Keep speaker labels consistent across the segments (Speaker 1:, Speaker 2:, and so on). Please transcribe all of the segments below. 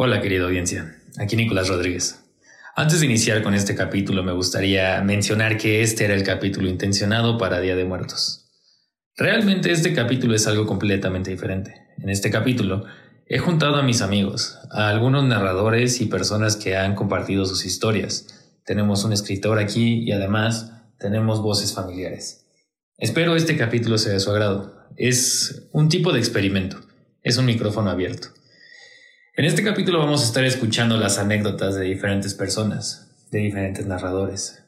Speaker 1: Hola querida audiencia, aquí Nicolás Rodríguez. Antes de iniciar con este capítulo me gustaría mencionar que este era el capítulo intencionado para Día de Muertos. Realmente este capítulo es algo completamente diferente. En este capítulo he juntado a mis amigos, a algunos narradores y personas que han compartido sus historias. Tenemos un escritor aquí y además tenemos voces familiares. Espero este capítulo sea de su agrado. Es un tipo de experimento. Es un micrófono abierto. En este capítulo vamos a estar escuchando las anécdotas de diferentes personas, de diferentes narradores.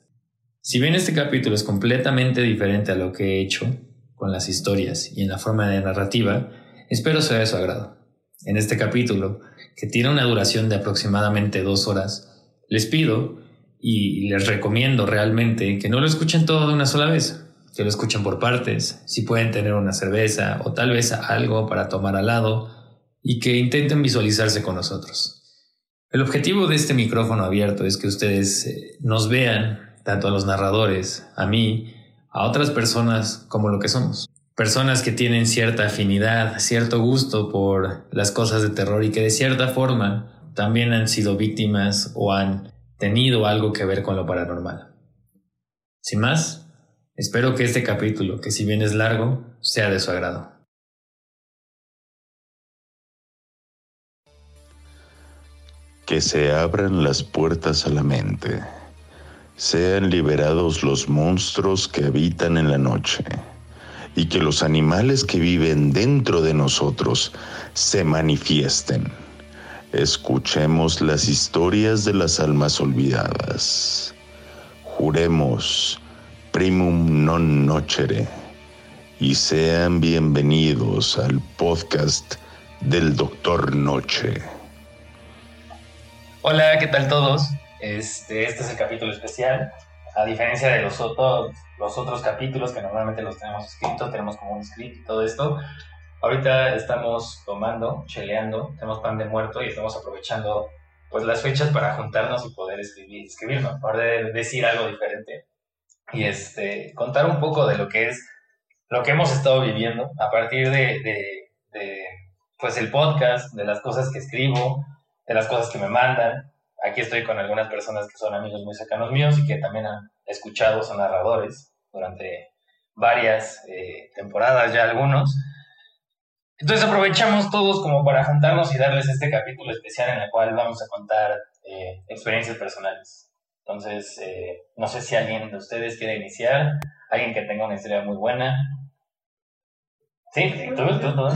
Speaker 1: Si bien este capítulo es completamente diferente a lo que he hecho con las historias y en la forma de narrativa, espero sea de su agrado. En este capítulo, que tiene una duración de aproximadamente dos horas, les pido y les recomiendo realmente que no lo escuchen todo de una sola vez, que lo escuchen por partes, si pueden tener una cerveza o tal vez algo para tomar al lado, y que intenten visualizarse con nosotros. El objetivo de este micrófono abierto es que ustedes eh, nos vean, tanto a los narradores, a mí, a otras personas como lo que somos. Personas que tienen cierta afinidad, cierto gusto por las cosas de terror y que de cierta forma también han sido víctimas o han tenido algo que ver con lo paranormal. Sin más, espero que este capítulo, que si bien es largo, sea de su agrado.
Speaker 2: Que se abran las puertas a la mente, sean liberados los monstruos que habitan en la noche y que los animales que viven dentro de nosotros se manifiesten. Escuchemos las historias de las almas olvidadas. Juremos primum non nocere y sean bienvenidos al podcast del Doctor Noche.
Speaker 1: Hola, ¿qué tal todos? Este, este es el capítulo especial. A diferencia de los otros, los otros capítulos que normalmente los tenemos escritos, tenemos como un script y todo esto. Ahorita estamos tomando, cheleando, tenemos pan de muerto y estamos aprovechando pues las fechas para juntarnos y poder escribir, escribirnos, poder decir algo diferente y este, contar un poco de lo que es lo que hemos estado viviendo a partir de, de pues el podcast, de las cosas que escribo, de las cosas que me mandan. Aquí estoy con algunas personas que son amigos muy cercanos míos y que también han escuchado, son narradores durante varias eh, temporadas ya algunos. Entonces aprovechamos todos como para juntarnos y darles este capítulo especial en el cual vamos a contar eh, experiencias personales. Entonces, eh, no sé si alguien de ustedes quiere iniciar, alguien que tenga una historia muy buena. Sí, tú, tú, tú.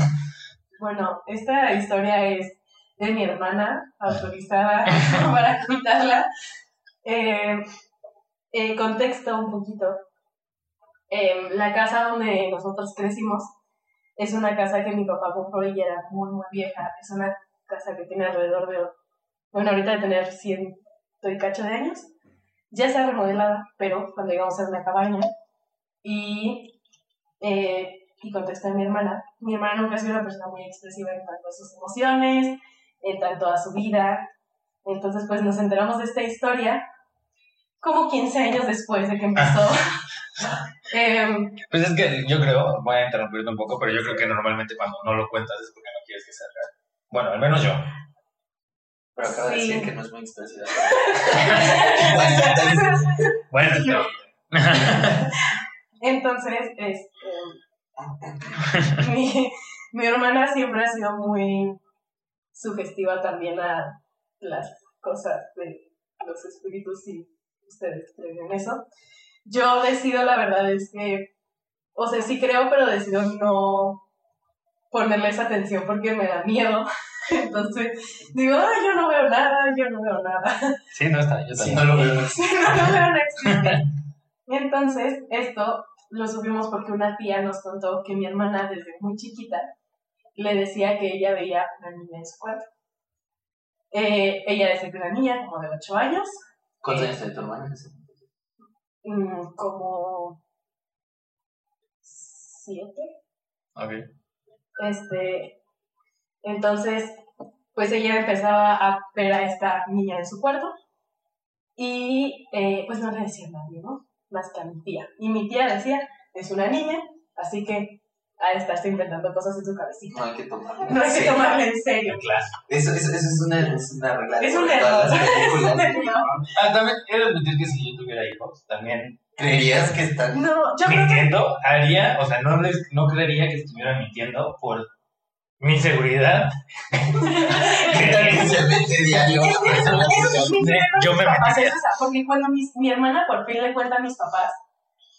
Speaker 3: Bueno, esta historia es de mi hermana, autorizada para contarla. Eh, eh, contexto un poquito. Eh, la casa donde nosotros crecimos es una casa que mi papá compró y era muy, muy vieja. Es una casa que tiene alrededor de, bueno, ahorita de tener 100 y cacho de años. Ya está remodelada, pero cuando llegamos a una cabaña y, eh, y contesté a mi hermana. Mi hermana nunca ha sido una persona muy expresiva en cuanto a sus emociones, en tanto a su vida. Entonces, pues nos enteramos de esta historia como 15 años después de que empezó. eh,
Speaker 1: Pues es que yo creo, voy a interrumpirte un poco, pero yo creo que normalmente cuando no lo cuentas es porque no quieres que sea real. Bueno, al menos yo.
Speaker 4: Pero acaba de
Speaker 3: Sí.
Speaker 4: decir que no es muy expresiva.
Speaker 1: Bueno, no.
Speaker 3: entonces, este, mi, mi hermana siempre ha sido muy sugestiva también a las cosas de los espíritus y ustedes creen en eso. Yo decido, la verdad es que, o sea, sí creo, pero decido no ponerles atención porque me da miedo. Entonces digo, ay, yo no veo nada, yo no veo nada.
Speaker 1: Sí, no está, yo
Speaker 4: Si
Speaker 1: también.
Speaker 4: no lo veo.
Speaker 3: Sí, no, no veo, no existe. Entonces, esto lo supimos porque una tía nos contó que mi hermana desde muy chiquita le decía que ella veía una niña en su cuarto. Eh, ella decía que una niña como de 8 años,
Speaker 4: ¿Cuántos años tiene tu hermana?
Speaker 3: mm, como 7.
Speaker 1: Ok.
Speaker 3: Este, entonces, pues ella empezaba a ver a esta niña en su cuarto y eh, pues no le decía a nadie, ¿no? Más que a mi tía. Y mi tía decía, es una niña, así que a estarse inventando cosas en su cabecita.
Speaker 4: No hay que tomarlo.
Speaker 3: No hay que tomarle en serio.
Speaker 1: Claro.
Speaker 4: Eso, eso, eso es, una, es una regla
Speaker 3: Es un error.
Speaker 1: Ah, también de admitir que si yo tuviera hijos, también
Speaker 4: ¿Creerías que están
Speaker 3: No, yo creo que
Speaker 1: mintiendo, haría, o sea, no, les, no creería que estuviera mintiendo por mi seguridad.
Speaker 4: ¿Qué tal que se mete diario?
Speaker 3: Es Sí,
Speaker 1: yo me
Speaker 3: es esa, porque cuando mis- mi hermana por fin le cuenta a mis papás,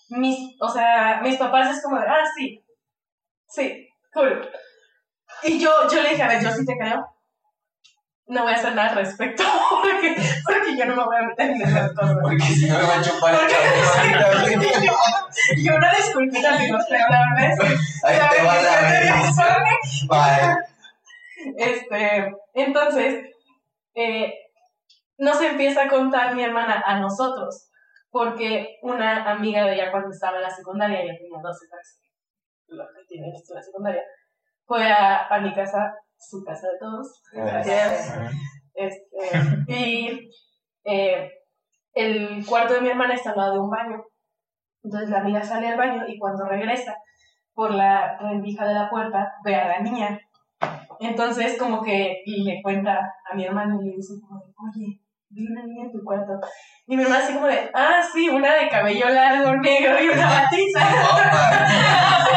Speaker 3: mis, o sea, mis papás es como de, ah, sí, Sí, juro. Y yo, yo le dije, a ver, yo sí te creo. No voy a hacer nada al respecto porque, porque yo no me voy a meter en esas cosas.
Speaker 4: Porque si no me va a chupar el cabello.
Speaker 3: yo, una disculpita si no sé una vez.
Speaker 4: Ahí te va la Bye.
Speaker 3: Este, entonces, eh, nos empieza a contar mi hermana a nosotros, porque una amiga de ella cuando estaba en la secundaria, ella tenía 12, 13 los que tienen la secundaria, fue a, a, mi casa, su casa de todos. Ah. Gracias. Ah. Este, y eh, el cuarto de mi hermana está al lado de un baño. Entonces la amiga sale al baño y cuando regresa por la rendija de la puerta ve a la niña. Entonces como que le cuenta a mi hermano y le dice, oye, vi una niña en tu cuarto. Y mi hermana así como de, ah, sí, una de cabello largo, negro y una batiza.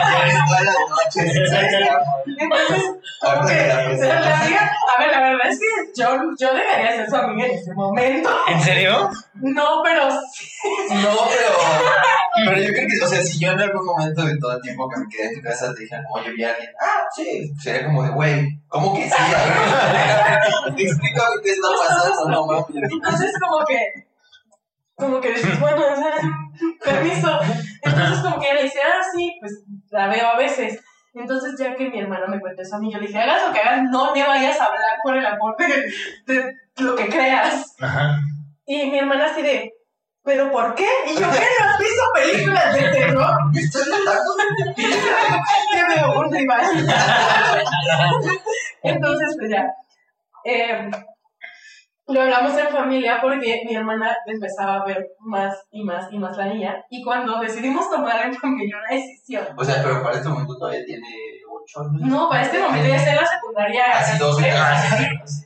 Speaker 3: Entonces, como que
Speaker 4: la
Speaker 3: amiga, a ver, la verdad es que yo, yo dejaría de ser su amiga en ese momento.
Speaker 1: ¿En serio?
Speaker 3: No, pero sí.
Speaker 4: No, pero, pero yo creo que, o sea, si yo en algún momento de todo el tiempo que me quedé en tu casa te dijeran, oye, vi a alguien, ah, sí, sería como de, güey, ¿cómo que sí? A ver, explícame qué está pasando, no mames.
Speaker 3: Entonces como que, como que dices, bueno, permiso. Entonces como que ella le dice, ah, sí, pues la veo a veces. Entonces ya que mi hermano me cuenta eso a mí, yo le dije, hagas lo que hagas, no me vayas a hablar por el amor de, de lo que creas.
Speaker 1: Ajá.
Speaker 3: Y mi hermana así de, ¿pero por qué? Y yo, ¿qué? ¿No has visto películas de terror?
Speaker 4: ¿Me estás matando?
Speaker 3: que veo un rival. Entonces, pues ya. eh, lo hablamos en familia porque mi hermana empezaba a ver más y más y más la niña. Y cuando decidimos tomar en familia una decisión,
Speaker 4: O sea, pero para este momento todavía tiene 8 años.
Speaker 3: no, para este momento ya está en la secundaria.
Speaker 4: Casi 12
Speaker 3: tres.
Speaker 4: años.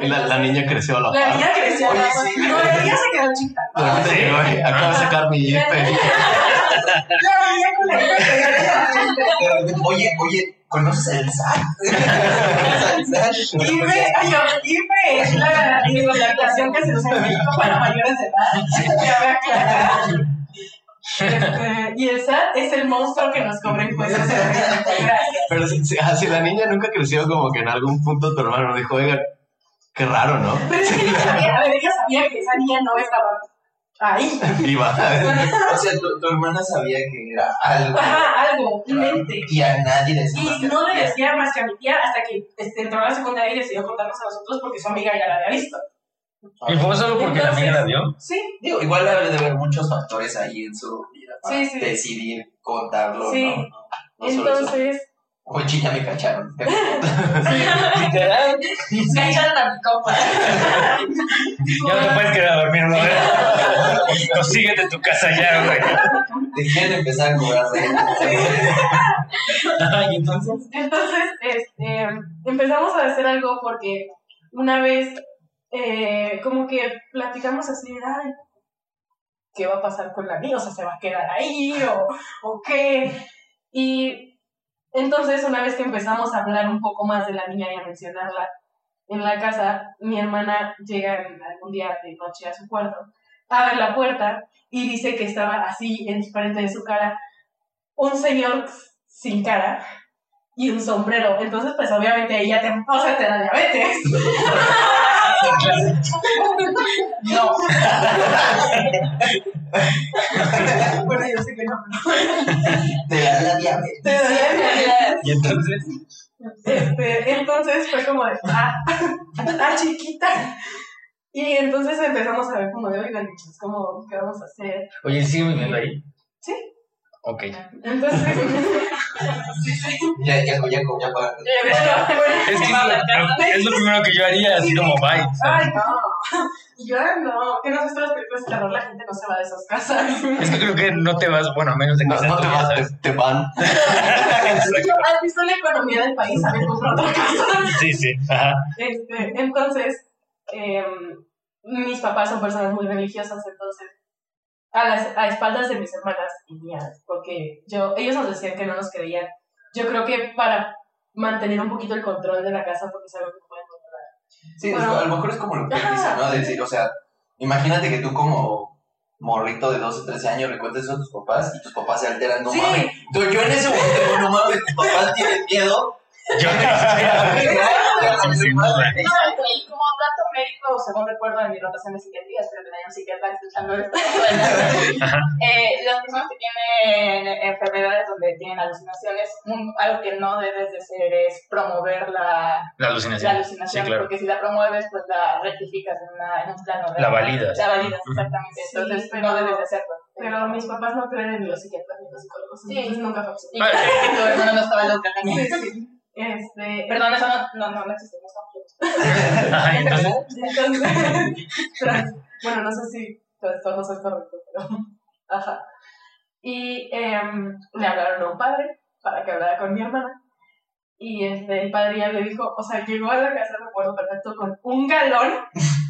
Speaker 5: La, la niña creció a la
Speaker 3: La
Speaker 5: par.
Speaker 3: niña creció.
Speaker 4: Oye,
Speaker 3: ¿no?
Speaker 4: sí.
Speaker 3: No, la niña se quedó chica.
Speaker 5: Ah, sí, güey, Acabo de sacar mi IFE.
Speaker 3: La niña con la
Speaker 4: Oye, oye, ¿conoces el SAT?
Speaker 3: IFE, yo, IFE es la identificación que se usa en México para mayores de edad. Este, y el SAT es el monstruo que nos cobra impuestos.
Speaker 5: Pero si, si- ah, si la niña nunca creció, como que en algún punto tu hermano dijo, oiga, qué raro, ¿no?
Speaker 3: Pero es que ella sabía, a ver, ella sabía que esa niña no estaba ahí.
Speaker 5: Iba.
Speaker 4: O sea, tu, tu hermana sabía que era algo.
Speaker 3: Ajá, algo, un ente.
Speaker 4: Y a nadie le decía más
Speaker 3: Y
Speaker 4: que a
Speaker 3: no le decía más que a mi tía hasta que este, entró a la secundaria y decidió contarnos a nosotros porque su amiga ya la había visto.
Speaker 1: ¿Y fue solo porque la amiga la vio?
Speaker 3: Sí,
Speaker 4: Digo, igual debe de haber muchos factores ahí en su vida para
Speaker 3: Sí, sí.
Speaker 4: decidir contarlo,
Speaker 3: Sí.
Speaker 4: ¿no? No, no solo eso.
Speaker 3: entonces.
Speaker 4: Oye, ya me cacharon.
Speaker 1: Literal.
Speaker 3: Me echaron a mi copa.
Speaker 1: Ya no te puedes quedar a dormir, ¿no? Consíguete tu casa ya, güey.
Speaker 4: Dejen de empezar a cobrar renta.
Speaker 1: Ay, entonces.
Speaker 3: Entonces, este, empezamos a hacer algo porque una vez, eh, como que platicamos así, ay, ¿qué va a pasar con la niña? O sea, ¿se va a quedar ahí o, o qué? Y entonces, una vez que empezamos a hablar un poco más de la niña y a mencionarla en la casa, mi hermana llega algún día de noche a su cuarto, abre la puerta y dice que estaba así, en frente de su cara, un señor sin cara y un sombrero. Entonces, pues obviamente ella te, o sea, te da diabetes. no. bueno, yo sé que no.
Speaker 4: Te da la diabetes.
Speaker 3: Te da diabetes.
Speaker 1: Y entonces.
Speaker 3: Este, entonces fue como de, ah, ah, chiquita. Y entonces empezamos a ver como de, oigan, chicos, ¿cómo, ¿qué vamos a hacer?
Speaker 1: Oye, ¿sigue viviendo ahí?
Speaker 3: Sí.
Speaker 1: Ok.
Speaker 3: Entonces,
Speaker 4: Ya, ya, ya, ya para.
Speaker 1: Es que es lo, es lo primero que yo haría, así como bye.
Speaker 3: Ay, no. Yo, no, que no has visto las películas de terror, la gente no se va de esas casas.
Speaker 1: Es que creo que no te vas, bueno, a menos de que
Speaker 5: No, no te vas,
Speaker 1: ¿sabes?
Speaker 5: te, te van.
Speaker 3: Yo, ¿Has visto la economía del país? A ver, compra otra casa.
Speaker 1: Sí, sí. Ajá.
Speaker 3: Este, entonces, em, mis papás son personas muy religiosas, entonces, a, las, a espaldas de mis hermanas y mías, porque yo, ellos nos decían que no nos creían. Yo creo que para mantener un poquito el control de la casa, porque es algo que pueden controlar.
Speaker 4: Sí,
Speaker 3: Bueno.
Speaker 4: a lo mejor es como lo que dicen, ¿no? De decir, o sea, imagínate que tú como morrito de 12, 13 años le cuentes eso a tus papás y tus papás se alteran, no
Speaker 3: Sí.
Speaker 4: mames. Entonces yo en ese momento no mames, tus papás tienen miedo.
Speaker 1: Yo.
Speaker 6: No, y como médico, según recuerdo en mi rotación de psiquiatría, espero que no haya un psiquiatra escuchando esto, eh, las personas que tienen enfermedades donde tienen alucinaciones, un- algo que no debes de hacer es promover la,
Speaker 1: La
Speaker 6: la
Speaker 1: alucinación.
Speaker 6: alucinación,
Speaker 1: Sí, claro.
Speaker 6: porque si la promueves, pues la rectificas en, una, en un plano. de-
Speaker 1: La validas.
Speaker 6: La validas, exactamente.
Speaker 3: Sí,
Speaker 6: Entonces,
Speaker 3: pero-
Speaker 6: no debes de hacerlo.
Speaker 3: Pero mis papás no creen en los psiquiatras ni en los psicólogos,
Speaker 6: Sí.
Speaker 3: entonces nunca fue
Speaker 6: Y claro que tu hermano no estaba loca también.
Speaker 3: Sí, sí. Este,
Speaker 6: Perdón, eso no, no, no, no existe, no estamos
Speaker 1: entonces,
Speaker 3: bueno, no sé si esto no es correcto, pero ajá. Y em, le hablaron a un padre para que hablara con mi hermana. Y este, el padre ya le dijo, o sea, llegó a la casa, recuerdo perfecto, con un galón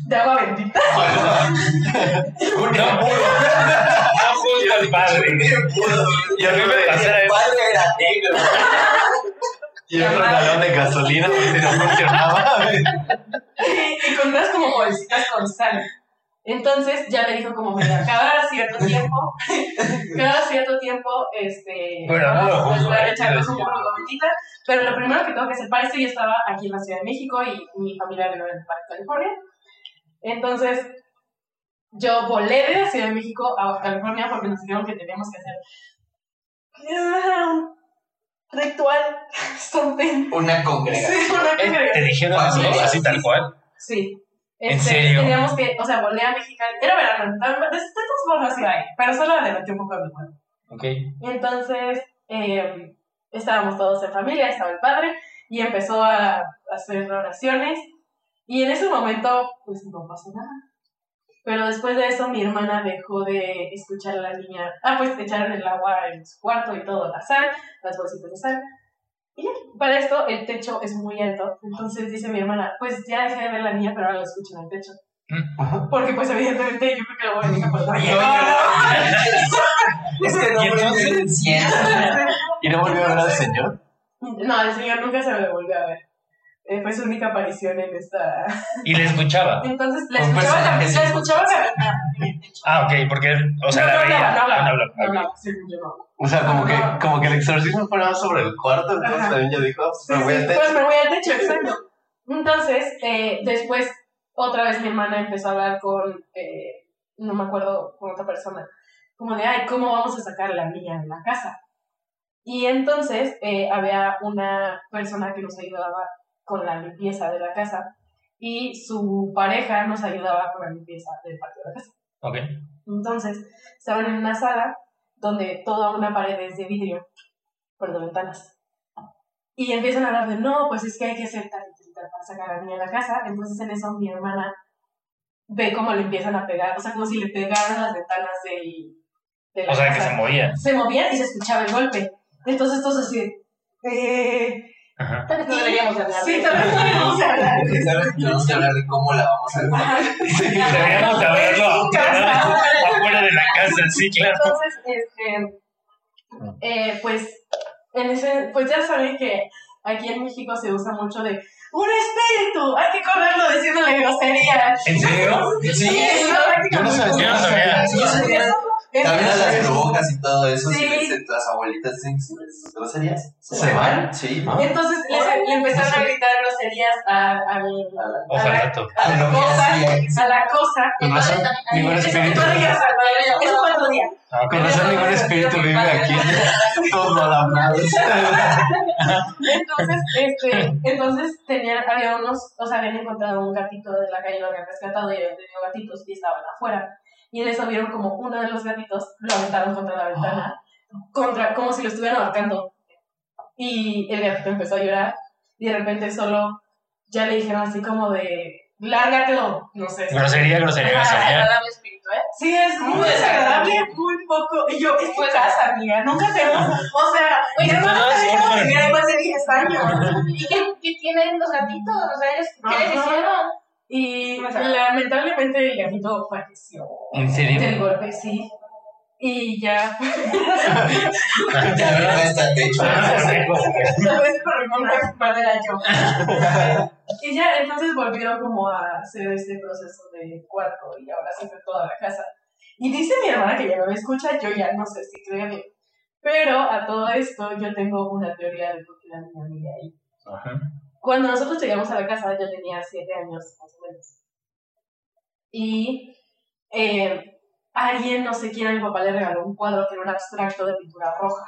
Speaker 3: de agua bendita.
Speaker 4: Un
Speaker 1: No.
Speaker 4: embudo.
Speaker 1: no justo al padre. Y a mí me pasara
Speaker 4: El padre era negro.
Speaker 5: Y otro galón de gasolina porque no funcionaba.
Speaker 3: y con unas como bolsitas con sal. Entonces ya le dijo como, mira, cada cierto tiempo, cada cierto tiempo, este,
Speaker 1: Bueno, no lo juzgo,
Speaker 3: voy a
Speaker 1: eh,
Speaker 3: echar
Speaker 1: quiero
Speaker 3: como
Speaker 1: decir.
Speaker 3: agua bendita, pero lo primero que tengo que hacer, para esto yo estaba aquí en la Ciudad de México y mi familia vive en California. Entonces, yo volé de la Ciudad de México a California porque nos dijeron que teníamos que hacer un ritual, something.
Speaker 4: Una congregación.
Speaker 3: Sí, una
Speaker 1: Eh, ¿Te
Speaker 3: congregación.
Speaker 1: dijeron así, así tal cual?
Speaker 3: Sí.
Speaker 1: ¿En
Speaker 3: Este,
Speaker 1: serio?
Speaker 3: Teníamos que, o sea, volé a Mexicali. Era verano, de de todas formas iba ahí, pero solo le metí un poco de limón.
Speaker 1: Ok.
Speaker 3: Entonces, eh, estábamos todos en familia, estaba el padre, y empezó a hacer oraciones. Y en ese momento, pues no pasó nada. Pero después de eso, mi hermana dejó de escuchar a la niña. Ah, pues echaron el agua en su cuarto y todo, la sal, las bolsitas de sal. Y ya, para esto el techo es muy alto. Entonces dice mi hermana, pues ya dejé de ver a la niña, pero ahora lo escucho en el techo. Porque pues evidentemente yo creo que la voy a dejar por
Speaker 1: entonces?
Speaker 4: es incienso.
Speaker 5: ¿Y no volvió a ver al señor?
Speaker 3: No, el señor nunca se me volvió a ver. Eh, fue su única aparición en esta.
Speaker 1: Y le escuchaba.
Speaker 3: Entonces la escuchaba, la, la escuchaba.
Speaker 1: Ah, ok, porque, o sea,
Speaker 3: no,
Speaker 1: la
Speaker 3: no
Speaker 1: veía.
Speaker 3: no hablaba,
Speaker 1: no hablaba.
Speaker 3: no hablaba, sí, yo no.
Speaker 5: O sea, como que, como que el exorcismo fue nada sobre el cuarto, entonces
Speaker 3: Ajá.
Speaker 5: también yo dijo, pues
Speaker 3: Sí,
Speaker 5: me voy
Speaker 3: sí,
Speaker 5: al techo.
Speaker 3: Pues me voy al techo, exacto. Entonces, eh, después, otra vez mi hermana empezó a hablar con, eh, no me acuerdo, con otra persona, como de, ay, ¿cómo vamos a sacar a la niña de la casa? Y entonces eh, había una persona que nos ayudaba con la limpieza de la casa y su pareja nos ayudaba con la limpieza del patio de la casa.
Speaker 1: Ok.
Speaker 3: Entonces, estaban en una sala donde toda una pared es de vidrio, por de ventanas. Y empiezan a hablar de, no, pues es que hay que hacer tal y tal para sacar a la niña de la casa. Entonces, en eso, mi hermana ve cómo le empiezan a pegar, o sea, como si le pegaran las ventanas del, de la
Speaker 1: O sea,
Speaker 3: casa.
Speaker 1: que se movía.
Speaker 3: Se movían y se escuchaba el golpe. Entonces, todos así, eh...
Speaker 1: Ajá.
Speaker 6: Tal vez no deberíamos hablar.
Speaker 3: Sí,
Speaker 6: de
Speaker 3: tal vez no deberíamos hablar.
Speaker 4: Tenemos que hablar de cómo la vamos a
Speaker 3: Ajá.
Speaker 1: Deberíamos de haberlo afuera, de la casa, sí, claro.
Speaker 3: Entonces, este, eh, pues, en ese, pues ya saben que aquí en México se usa mucho de un espíritu, hay que correrlo diciéndole groserías.
Speaker 1: ¿En serio?
Speaker 4: Sí,
Speaker 5: Yo no sabía.
Speaker 1: Yo no sabía.
Speaker 4: Sí, yo sabía. También a las brujas y todo eso,
Speaker 3: Sí.
Speaker 4: si les- las abuelitas dicen que sus groserías.
Speaker 5: ¿Se van?
Speaker 4: Sí.
Speaker 5: Ah.
Speaker 3: Entonces les- le empezaron a gritar groserías a,
Speaker 4: A la-
Speaker 1: Ojalá tú.
Speaker 3: a la
Speaker 4: Lo que
Speaker 3: cosa, a la cosa.
Speaker 5: Ningún espíritu.
Speaker 3: eso fue otro día.
Speaker 1: Ah.
Speaker 5: Con razón ningún espíritu vive aquí. Todos alarmados.
Speaker 3: Entonces, este, entonces tenían, había unos, o sea, habían encontrado un gatito de la calle, lo habían rescatado y habían tenido gatitos y estaban afuera. Y en eso vieron como uno de los gatitos lo aventaron contra la ventana, contra, como si lo estuvieran ahorcando. Y el gatito empezó a llorar y de repente solo ya le dijeron así como de, lárgate o no sé.
Speaker 1: Grosería, grosería, grosería.
Speaker 6: ¿eh?
Speaker 3: Sí, es muy
Speaker 6: Muy
Speaker 3: desagradable, muy poco. Y yo, es tu
Speaker 6: Pues-
Speaker 3: casa, amiga, nunca te hemos. O sea, mi
Speaker 6: Oye,
Speaker 1: son-
Speaker 3: vivir ahí más de 10 años.
Speaker 6: ¿Y qué, qué tienen los gatitos? O sea, ellos, ¿qué les hicieron?
Speaker 3: Y
Speaker 6: O sea-
Speaker 3: lamentablemente el gatito falleció.
Speaker 1: ¿En serio?
Speaker 3: Del golpe, sí. Y ya.
Speaker 4: Ya no está techo.
Speaker 3: Mi era. Y ya, entonces volvieron como a hacer este proceso de cuarto y ahora se fue toda la casa. Y dice mi hermana que ya no me escucha, yo ya no sé si créanme. Pero a todo esto yo tengo una teoría de por qué la niña vive ahí.
Speaker 1: Ajá.
Speaker 3: Cuando nosotros llegamos a la casa yo tenía siete años más o menos. Y eh, alguien, no sé quién, a mi papá le regaló un cuadro que era un abstracto de pintura roja.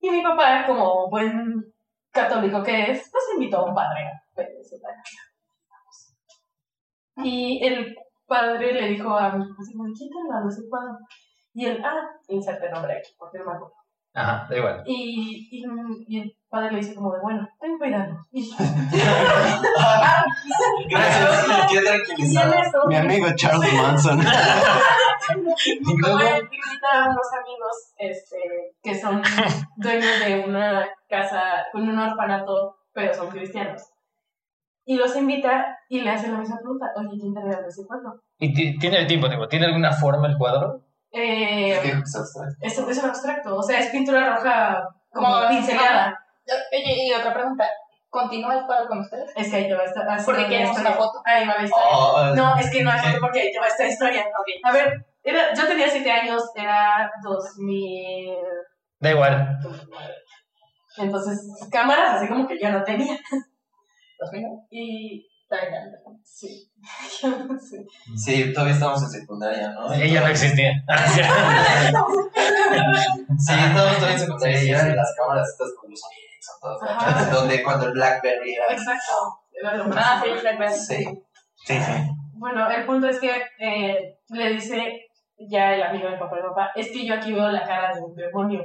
Speaker 3: Y mi papá, como buen católico que es, nos invitó a un padre. Y el padre le dijo a mi papá, ¿quién te regaló ese cuadro? Y él, ah, inserte nombre aquí, porque no me acuerdo.
Speaker 1: Ajá, da igual.
Speaker 3: Y, y, y padre le dice como de, bueno, ten cuidado. Y,
Speaker 4: Gracias,
Speaker 3: y en
Speaker 4: tranquilizado.
Speaker 5: Mi amigo Charles Manson.
Speaker 3: papá invita a unos amigos este, que son dueños de una casa, con un orfanato, pero son cristianos. Y los invita y le hacen la misma pregunta, oye, ¿quién te regaló ese cuadro?
Speaker 1: ¿Y ti- tiene el tiempo, tipo, ¿tiene alguna forma el cuadro?
Speaker 3: Eh, es, es un abstracto, o sea, es pintura roja Como- pincelada.
Speaker 6: Oye, y otra pregunta. ¿Continúa el cuadro con ustedes?
Speaker 3: Es que ahí te va a estar. así
Speaker 6: Porque queremos una foto.
Speaker 3: Ahí va la historia.
Speaker 4: Oh,
Speaker 3: No, es que no es porque ahí te va esta historia. A ver, era, yo tenía 7 años, era 2000.
Speaker 1: Da igual.
Speaker 3: Entonces, cámaras así como que yo no tenía.
Speaker 6: ¿Dos minutos?
Speaker 3: Y. Sí. sí.
Speaker 4: Sí, todavía estamos en secundaria, ¿no?
Speaker 1: Ella no existía.
Speaker 4: Sí, todos todavía en secundaria
Speaker 1: Sí,
Speaker 4: y
Speaker 1: sí,
Speaker 4: eran
Speaker 1: sí.
Speaker 4: las cámaras estas con los sonidos, son gachas, donde cuando el Blackberry era...
Speaker 3: Exacto. Era lo más.
Speaker 6: Ah, sí, Blackberry.
Speaker 4: Sí.
Speaker 1: Sí, sí.
Speaker 3: Bueno, el punto es que eh, le dice ya el amigo de papá y papá, es que yo aquí veo la cara de un demonio.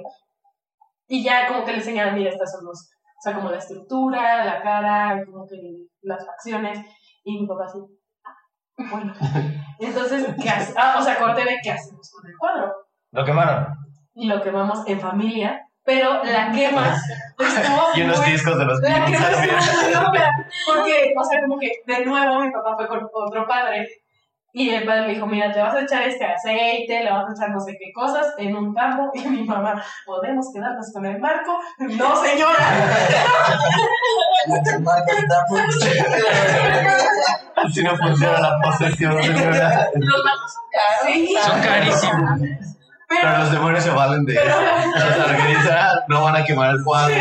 Speaker 3: Y ya como que le enseñaron, mira, estas son los, o sea, como la estructura, la cara, como que las facciones. Y mi papá así, "Ah, bueno. Entonces, ¿qué hace? Ah, o sea, corte de qué hacemos con el cuadro.
Speaker 1: Lo quemaron.
Speaker 3: Y lo quemamos en familia, pero la quema estuvo
Speaker 5: Y unos
Speaker 3: muy-
Speaker 5: discos de los
Speaker 3: la que
Speaker 5: Beatles
Speaker 3: más
Speaker 5: también.
Speaker 3: me loca, porque, o sea, como que de nuevo mi papá fue con otro padre y el padre le dijo, mira, te vas a echar este aceite, le vas a echar no sé qué cosas en un tambo y mi mamá, ¿podemos quedarnos con el marco? No, señora.
Speaker 5: Así no funciona la posesión, señora.
Speaker 6: Los bancos son caros.
Speaker 3: Sí.
Speaker 1: Son carísimos.
Speaker 5: Pero
Speaker 3: Pero,
Speaker 5: los demonios se valen de eso. O sea, ah, no van a quemar el cuadro.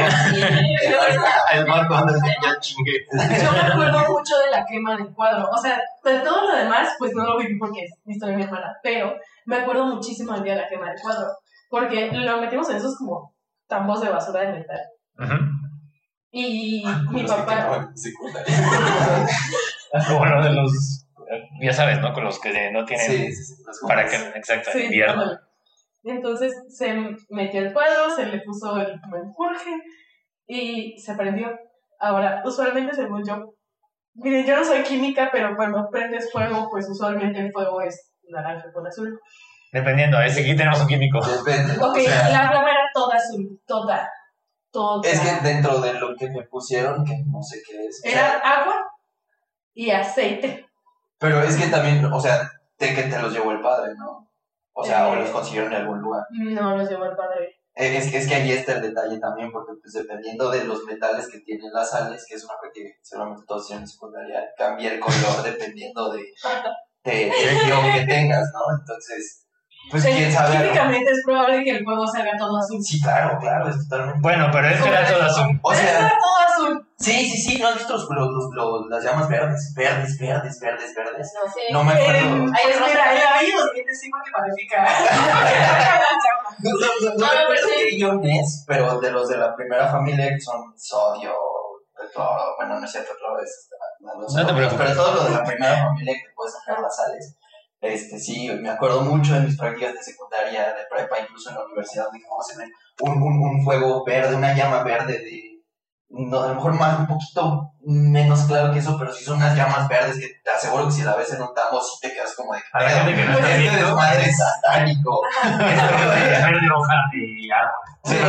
Speaker 5: El marco anda ya chingue.
Speaker 3: yo me acuerdo mucho de la quema del cuadro. O sea, de todo lo demás, pues no lo viví porque es historia de mi hermana, pero me acuerdo muchísimo del día de la quema del cuadro. Porque lo metimos en esos como tambos de basura de metal. Y mi
Speaker 4: Los que
Speaker 3: papá...
Speaker 1: Como uno de los. Ya sabes, ¿no? Con los que no tienen.
Speaker 4: Sí, sí, sí. los
Speaker 1: Para que. Exacto, invierno.
Speaker 3: Entonces se metió el cuadro, se le puso el menjurje y se prendió. Ahora, usualmente según yo, miren, yo no soy química, pero cuando prendes fuego, pues usualmente el fuego es naranja con azul.
Speaker 1: Dependiendo, a veces aquí tenemos un químico.
Speaker 4: Depende.
Speaker 3: Ok,
Speaker 4: o sea,
Speaker 3: la flama era toda azul, toda, toda.
Speaker 4: es que dentro de lo que me pusieron, que no sé qué es. o sea,
Speaker 3: Era agua y aceite.
Speaker 4: pero es que también, o sea, de que te los llevó el padre, ¿no? O sea, o
Speaker 3: Eh.
Speaker 4: los consiguieron en algún lugar.
Speaker 3: No los llevó el padre.
Speaker 4: Eh, Es que, es que ahí está el detalle también, porque pues dependiendo de los metales que tienen las sales, que es una cosa que seguramente todos hicieron en secundaria, cambia el color dependiendo de, de, del guion que tengas, ¿no? Entonces, pues
Speaker 3: Sí,
Speaker 4: quién sabe.
Speaker 3: Químicamente es probable que el fuego salga todo azul.
Speaker 4: Sí, claro, claro, es totalmente.
Speaker 1: Bueno, pero este era todo azul.
Speaker 4: O sea,
Speaker 3: era todo azul.
Speaker 4: sí, sí, sí, ¿no has visto los, los, los- las llamas verdes? Verdes, verdes, verdes, verdes.
Speaker 6: No sé.
Speaker 4: No me acuerdo.
Speaker 3: Eh,
Speaker 6: Ahí es
Speaker 3: mira, ahí ahí los dientes sí porque califica.
Speaker 4: No, no, no, recuerdo qué guion es, pero de los de la primera familia que son sodio, cloro, bueno, no es cierto, cloro es. No,
Speaker 1: te preocupes.
Speaker 4: Pero todos los de la primera familia que puedes sacar las sales. Este, sí, me acuerdo mucho de mis prácticas de secundaria, de prepa, incluso en la universidad, de que vamos a hacer un, un, un fuego verde, una llama verde de, no, a lo mejor más, un poquito menos claro que eso, pero sí son unas llamas verdes que te aseguro que si la ves en un tambo sí te quedas como de...
Speaker 5: A la gente que no está
Speaker 4: Este desmadre es satánico. Sí, no.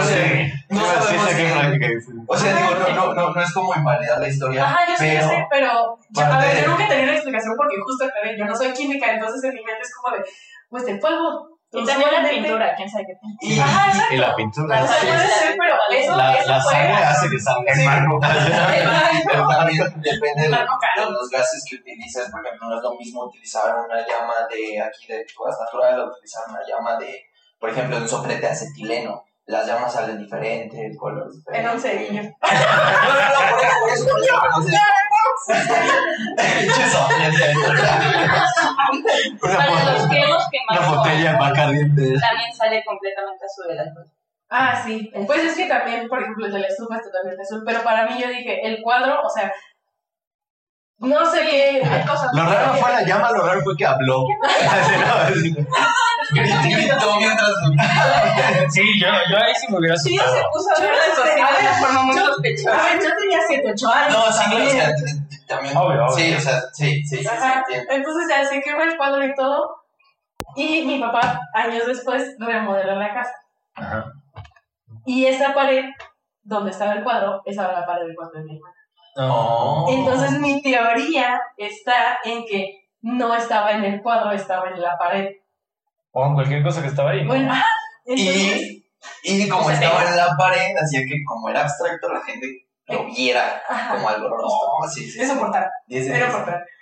Speaker 4: No
Speaker 5: Sí, sí,
Speaker 4: sabemos. O sea, digo, no, no, no, no es como invalidar la historia,
Speaker 3: Ajá, yo sí,
Speaker 4: pero...
Speaker 3: sé, pero yo, a ver,
Speaker 4: de-
Speaker 3: yo nunca tenido una explicación porque justo yo no soy química, entonces en mi mente es como de, pues el fuego.
Speaker 6: Y también la pintura, quién sabe qué pintura.
Speaker 4: Y,
Speaker 3: Ajá.
Speaker 5: Y la pintura.
Speaker 3: O sea, puede ser, pero eso,
Speaker 5: La,
Speaker 3: eso
Speaker 5: la sangre hace que salga el marco.
Speaker 4: pero también depende de, los gases que utilizas, por ejemplo, no es lo mismo utilizar una llama de aquí de gas natural o utilizar una llama de, por ejemplo, un soplete de acetileno. Las llamas salen diferentes, el color es diferente.
Speaker 3: En un cerillo.
Speaker 4: No, no, no, por eso, por eso, por eso, pero sí.
Speaker 6: Para
Speaker 5: bo-
Speaker 6: los que hemos
Speaker 5: una botella de caliente.
Speaker 6: también sale completamente azul el alcohol.
Speaker 3: Ah, sí. Pues es que también, por ejemplo, el de la estufa es totalmente azul, pero para mí yo dije, el cuadro, o sea, no sé qué cosas.
Speaker 5: Lo raro fue la llama, lo raro fue que habló. ¿no?
Speaker 4: Gritó mientras
Speaker 1: Sí, yo, yo ahí sí me hubiera
Speaker 3: Sí,
Speaker 1: asustado.
Speaker 3: se puso a ver
Speaker 6: no
Speaker 3: de forma muy
Speaker 6: yo-
Speaker 3: sospechosa. Yo tenía 7, 8 años.
Speaker 4: No, sí, claro, o sea,
Speaker 3: también.
Speaker 1: Obvio, obvio.
Speaker 4: Sí, o sea, sí, sí, sí, sí.
Speaker 3: Entonces ya se quema el cuadro y todo. Y mi papá, años después, remodeló la casa.
Speaker 1: Ajá.
Speaker 3: Y esa pared donde estaba el cuadro, esa era la pared del cuarto de mi hermana.
Speaker 4: No.
Speaker 3: Entonces mi teoría está en que no estaba en el cuadro, estaba en la pared.
Speaker 1: O en cualquier cosa que estaba ahí. ¿no?
Speaker 3: Bueno, entonces,
Speaker 4: Y, y como estaba en la pared, hacía que como era abstracto, la gente lo viera
Speaker 3: ajá,
Speaker 4: como algo rostro. Sí, sí,
Speaker 3: es importante.
Speaker 4: Ese-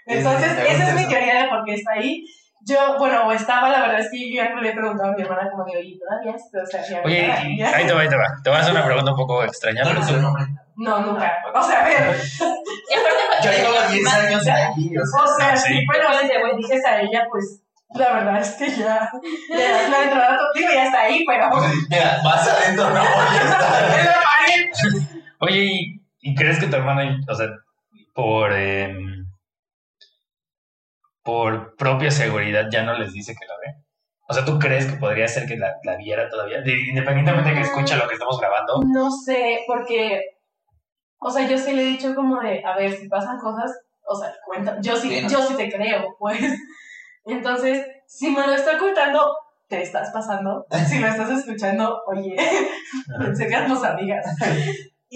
Speaker 3: Entonces, esa es mi teoría de por qué está ahí. Yo, bueno, estaba, la verdad es que yo ya no le he preguntado a mi hermana como de, oye, ¿todavía esto? O sea, ya,
Speaker 1: Oye,
Speaker 3: ya,
Speaker 1: y-
Speaker 3: ya".
Speaker 1: ahí te va, ahí te va. Te voy a hacer una pregunta un poco extraña.
Speaker 4: No
Speaker 1: pero
Speaker 4: nombre.
Speaker 3: No, nunca. O sea, a ver,
Speaker 4: Yo
Speaker 6: más-
Speaker 4: 10 años ahí, o sea.
Speaker 3: o sea,
Speaker 1: Sí.
Speaker 3: sí, si le dices a ella, pues, la verdad es que ya le das la entrada contigo y ya está ahí, pero...
Speaker 4: Mira, más adentro no voy a estar.
Speaker 1: Oye, ¿y, y crees que tu hermana, o sea, por, em, por propia seguridad ya no les dice que la ve? O sea, ¿tú crees que podría ser que la, la viera todavía? De- independientemente de que escucha lo que estamos grabando.
Speaker 3: No sé, porque, o sea, yo sí le he dicho como de, a ver, si pasan cosas, o sea, cuenta, yo sí,
Speaker 4: Sí, ¿no?
Speaker 3: yo sí te creo, pues. Entonces, si me lo está ocultando, te estás pasando. Si lo estás escuchando, oye, seríamos amigas.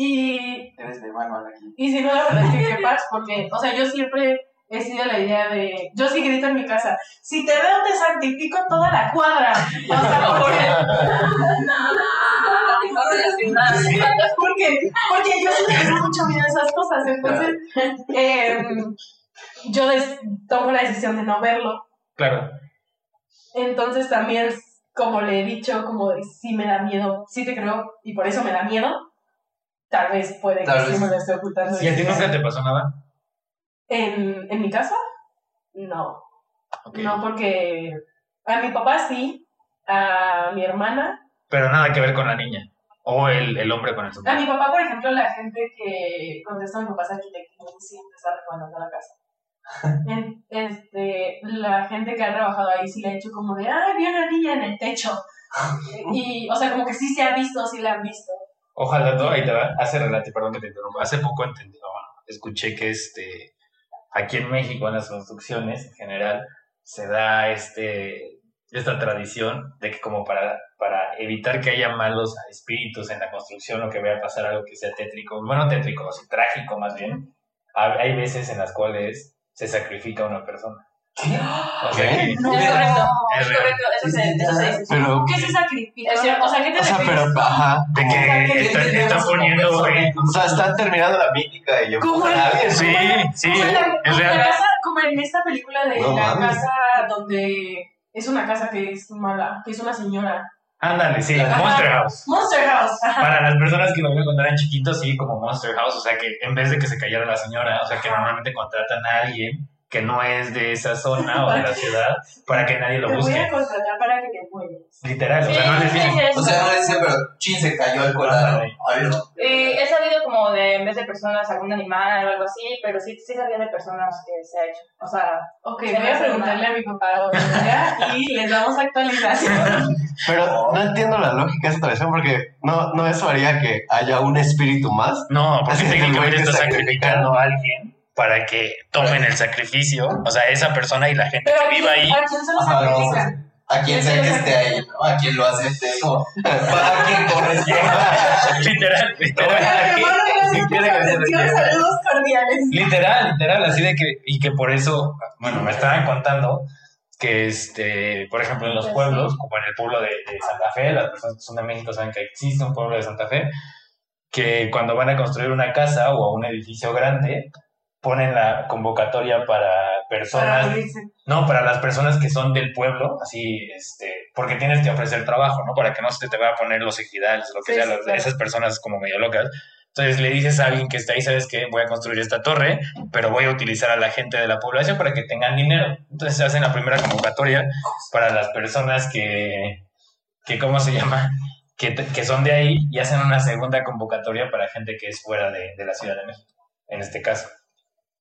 Speaker 3: Y,
Speaker 4: Eres mi hermano aquí.
Speaker 3: y si no, la verdad es que qué paz, porque, o sea, yo siempre he sido la idea de, yo sí grito en mi casa, si te veo te santifico toda la cuadra. O sea, porque... porque, porque yo sí tengo mucho miedo a esas cosas, entonces eh, yo des- tomo la decisión de no verlo.
Speaker 1: Claro.
Speaker 3: Entonces también, como le he dicho, como de sí me da miedo, sí te creo, y por eso me da miedo, tal vez puede
Speaker 4: Tal
Speaker 3: que sí
Speaker 4: vez.
Speaker 3: me lo esté ocultando.
Speaker 1: ¿Y a ti nunca te pasó nada?
Speaker 3: ¿En, ¿En mi casa? No, no porque a mi papá sí, a mi hermana
Speaker 1: Pero nada que ver con la niña. O el, el hombre con el
Speaker 3: A
Speaker 1: sombrero.
Speaker 3: mi papá, por ejemplo, la gente que contesta a mi papá es arquitecto siempre está recomendando la casa. En- este, la gente que ha trabajado ahí sí le ha hecho como de, ah, vi una niña en el techo. Y, o sea, como que sí se ha visto, sí la han visto.
Speaker 1: Ojalá no, ahí te va. Hace relativo, perdón que te interrumpa. Hace poco entendí, escuché que este aquí en México en las construcciones en general se da este esta tradición de que como para, evitar que haya malos espíritus en la construcción o que vaya a pasar algo que sea tétrico, bueno, tétrico, trágico más bien, ha- hay veces en las cuales se sacrifica a una persona. O sea, que-
Speaker 3: No,
Speaker 6: Es correcto,
Speaker 1: Es
Speaker 6: correcto, eso se, eso se dice.
Speaker 5: Pero,
Speaker 3: ¿Qué se sacrifica? O sea, ¿qué te
Speaker 5: o sea, pero, ajá.
Speaker 1: de
Speaker 3: O
Speaker 1: que
Speaker 3: que
Speaker 1: está, poniendo...
Speaker 5: O sea, están terminando la mítica y yo.
Speaker 3: ¿Cómo
Speaker 5: nadie.
Speaker 1: sí, sí, es
Speaker 3: como en
Speaker 1: real.
Speaker 3: como en esta película de
Speaker 5: No
Speaker 3: la casa donde es una casa que es mala, que es una señora.
Speaker 1: Ándale, sí,
Speaker 3: Ajá.
Speaker 1: Monster House.
Speaker 3: Monster House. Ajá.
Speaker 1: Para las personas que lo vieron cuando eran chiquitos, sí, como Monster House, o sea que en vez de que se cayera la señora, o sea que normalmente contratan a alguien que no es de esa zona o de la ciudad para que nadie lo
Speaker 3: Te voy
Speaker 1: busque.
Speaker 3: a contratar para que te mueras.
Speaker 1: Literal, o sea, no les
Speaker 6: sí, sí,
Speaker 4: O sea, no dice, pero chin, se cayó al colar.
Speaker 1: Ándale.
Speaker 4: Ay, no.
Speaker 6: Eh, he sabido como de, en vez de personas, algún animal o algo así, pero sí, sí sabía de personas que se ha hecho. O sea,
Speaker 3: Ok,
Speaker 6: Se
Speaker 3: voy a preguntarle a mi papá y les damos actualización.
Speaker 5: Pero no entiendo la lógica de esa tradición porque no, no eso haría que haya un espíritu más.
Speaker 1: No, porque
Speaker 5: el
Speaker 1: técnicamente está
Speaker 5: sacrifica.
Speaker 1: sacrificando a alguien para que tomen el sacrificio, o sea, esa persona y la gente
Speaker 3: Pero
Speaker 1: que viva ahí.
Speaker 3: ¿a quién se lo sacrifica?
Speaker 4: A quien sea que esté ahí, ¿no? A quien lo acepte. Como, para quien corresponda.
Speaker 1: literal, literal.
Speaker 3: Saludos cordiales.
Speaker 1: Literal, literal, así de que, y que por eso, bueno, me estaban contando que, este, por ejemplo, en los
Speaker 6: Pues
Speaker 1: pueblos, como en el pueblo de, de Santa Fe, las personas que son de México saben que existe un pueblo de Santa Fe, que cuando van a construir una casa o un edificio grande, ponen la convocatoria para
Speaker 3: Para
Speaker 1: personas,
Speaker 3: morirse.
Speaker 1: no, para las personas que son del pueblo, así, este, porque tienes que ofrecer trabajo, ¿no? Para que no se te va a poner los ejidales, lo que
Speaker 3: Sí,
Speaker 1: sea,
Speaker 3: sí,
Speaker 1: las-
Speaker 3: claro.
Speaker 1: esas personas como medio locas. Entonces le dices a alguien que está ahí, sabes que voy a construir esta torre, pero voy a utilizar a la gente de la población para que tengan dinero. Entonces hacen la primera convocatoria para las personas que, que ¿cómo se llama? Que, que son de ahí y hacen una segunda convocatoria para gente que es fuera de, de la Ciudad de México, en este caso.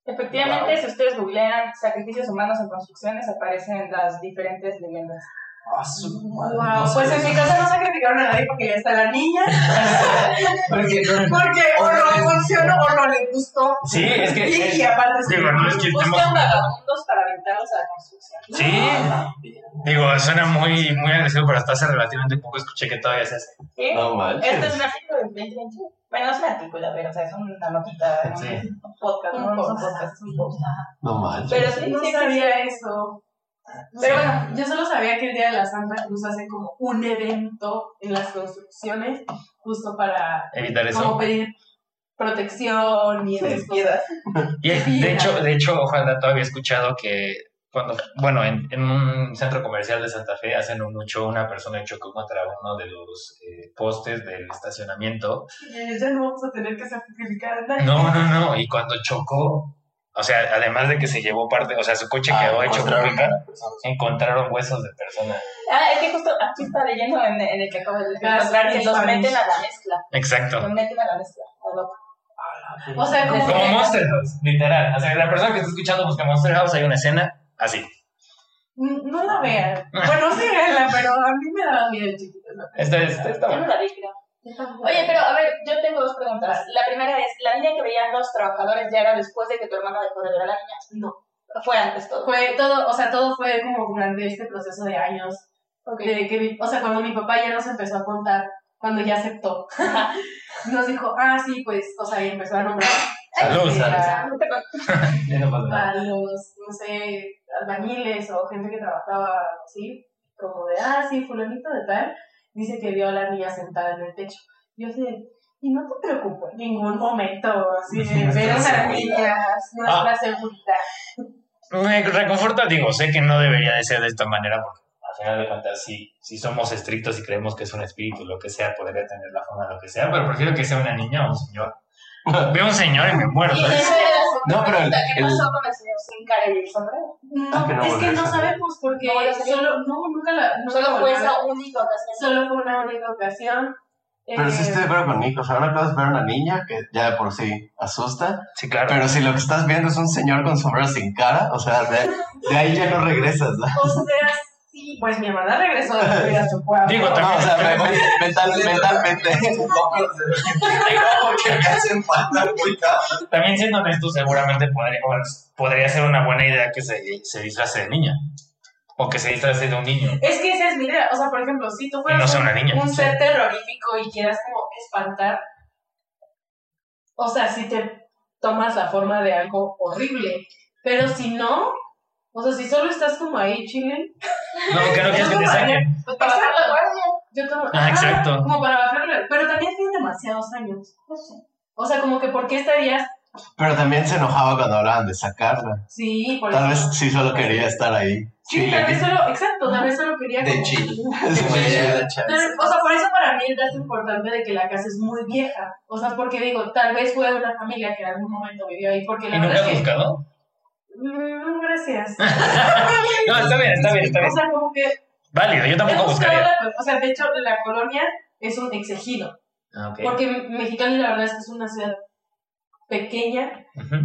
Speaker 6: Efectivamente, si ustedes googlean sacrificios humanos en construcciones, aparecen las diferentes leyendas.
Speaker 4: Ah, su madre,
Speaker 3: Wow,
Speaker 4: no
Speaker 3: pues en mi casa no sacrificaron a nadie porque ya está la niña.
Speaker 4: Porque
Speaker 3: Porque o no funcionó o no le gustó.
Speaker 1: Sí, es que...
Speaker 3: Y, y aparte sí.
Speaker 1: Digo, no es que
Speaker 6: vagabundos para aventarlos a la construcción.
Speaker 1: Sí, digo, suena muy, muy agresivo, pero hasta hace relativamente poco escuché que todavía se hace.
Speaker 6: ¿Sí?
Speaker 5: No
Speaker 6: es artículo del 2021. Bueno, no es un artículo, pero o sea, es una notita, un-
Speaker 1: Sí.
Speaker 6: un podcast, no un podcast, es un.
Speaker 5: No manches.
Speaker 6: Pero sí,
Speaker 3: No
Speaker 6: sí,
Speaker 3: sabía eso.
Speaker 6: Pero bueno,
Speaker 3: Yo solo sabía que el Día de la Santa Cruz hacen como un evento en las construcciones justo para
Speaker 1: Evitar
Speaker 3: como
Speaker 1: eso.
Speaker 3: pedir protección y esas cosas.
Speaker 1: Y de hecho, de hecho, ojalá todavía he escuchado que cuando, bueno, en, en un centro comercial de Santa Fe hace no mucho una persona chocó contra uno de los eh, postes del estacionamiento.
Speaker 3: Eh, ya no vamos a tener que sacrificar a nadie.
Speaker 1: No, no, no, y cuando chocó, o sea, además de que se llevó parte, o sea, su coche quedó
Speaker 4: Ah,
Speaker 1: hecho
Speaker 4: encontraron
Speaker 1: pública, encontraron huesos de persona.
Speaker 6: ah, es que justo aquí está leyendo en, en el que acabo de
Speaker 3: Gas
Speaker 6: encontrar que los meten a la mezcla.
Speaker 1: Exacto.
Speaker 6: Los meten a la mezcla. a loco.
Speaker 3: O sea, como
Speaker 1: Como Monster House, literal. O sea, la persona que está escuchando busca Monster House, hay una escena así.
Speaker 3: No la vean. Bueno, sí, véanla, pero a mí me daba miedo chiquito. ¿no?
Speaker 1: Esta, esta está
Speaker 6: Yo no la vi, creo. Oye, pero a ver, yo tengo dos preguntas. La primera es, ¿la niña que veían los trabajadores ya era después de que tu hermana dejó de ver a la niña?
Speaker 3: No.
Speaker 6: Fue antes todo.
Speaker 3: Fue todo, o sea, todo fue como durante este proceso de años.
Speaker 6: Ok.
Speaker 3: De que, o sea, cuando mi papá ya nos empezó a contar, cuando ya aceptó, nos dijo, ah, sí, pues, o sea, y empezó a nombrar
Speaker 1: Salud,
Speaker 3: a-
Speaker 1: salud.
Speaker 3: A los, no sé, albañiles o gente que trabajaba así, como de, ah, sí, fulanito de tal, dice que vio a la niña sentada en el techo. Yo así de, y no te preocupes, en ningún momento, así de, ver a
Speaker 4: seguridad.
Speaker 3: niñas, nuestra seguridad.
Speaker 1: Me reconforta, digo, sé que no debería de ser de esta manera, porque al final de cuentas, si, si somos estrictos y creemos que es un espíritu, lo que sea, podría tener la forma de lo que sea, pero prefiero que sea una niña o un señor. Veo un señor y me
Speaker 6: la segunda
Speaker 5: No, pero el-
Speaker 6: ¿qué
Speaker 5: el-
Speaker 6: pasó con el señor sin cara y el sombrero?
Speaker 3: No,
Speaker 5: Ah, que no
Speaker 3: es que no sabemos porque
Speaker 6: No
Speaker 3: solo, no, nunca la,
Speaker 6: Solo fue esa única ocasión.
Speaker 3: Solo fue una única ocasión.
Speaker 5: Pero
Speaker 3: Eh,
Speaker 5: sí estoy de acuerdo con Nico. O sea, una cosa es ver a una niña que ya de por sí asusta.
Speaker 1: Sí, claro.
Speaker 5: Pero si lo que estás viendo es un señor con sombrero sin cara, o sea, de, de ahí ya no regresas. ¿no?
Speaker 3: O sea, sí, pues mi hermana regresó de vivir a su pueblo.
Speaker 1: Digo,
Speaker 5: No, o sea, me- me- mental- mentalmente.
Speaker 4: Porque me hacen falta muy cabrón.
Speaker 1: También siendo honesto, seguramente podría, podría ser una buena idea que se, se disfrace de niña. O que se disfrace de un niño.
Speaker 3: Es que esa es mi idea. O sea, por ejemplo, si tú fueras
Speaker 1: no sea
Speaker 3: un-
Speaker 1: una niña.
Speaker 3: un ser terrorífico y quieras como espantar, o sea, si te tomas la forma de algo horrible. Pero si no, o sea, si solo estás como ahí chilling,
Speaker 1: No, que no quieres que te saquen.
Speaker 6: Pues para bajar la guardia.
Speaker 3: yo tomo.
Speaker 1: Ah, exacto.
Speaker 3: Como para bajarle. Pero también tiene demasiados años. O sea, como que, ¿por qué estarías?
Speaker 5: Pero también se enojaba cuando hablaban de sacarla.
Speaker 3: Sí, por
Speaker 5: Tal
Speaker 3: eso.
Speaker 5: vez sí solo quería estar ahí.
Speaker 3: Sí, tal vez solo, exacto, tal vez solo quería.
Speaker 4: De chill.
Speaker 3: O sea, por eso para mí el dato importante de que la casa es muy vieja. O sea, porque digo, tal vez fue una familia que en algún momento vivió ahí. Porque
Speaker 1: ¿Y
Speaker 3: la
Speaker 1: nunca
Speaker 3: verdad
Speaker 1: has buscado?
Speaker 3: Mm, gracias.
Speaker 1: No, está bien, está bien, está
Speaker 3: O
Speaker 1: bien.
Speaker 3: sea, como que
Speaker 1: Válido, yo tampoco buscaría.
Speaker 3: la- o sea, de hecho, la colonia es un exegido.
Speaker 1: Ah, ok.
Speaker 3: Porque Mexicali, la verdad es que es una ciudad pequeña.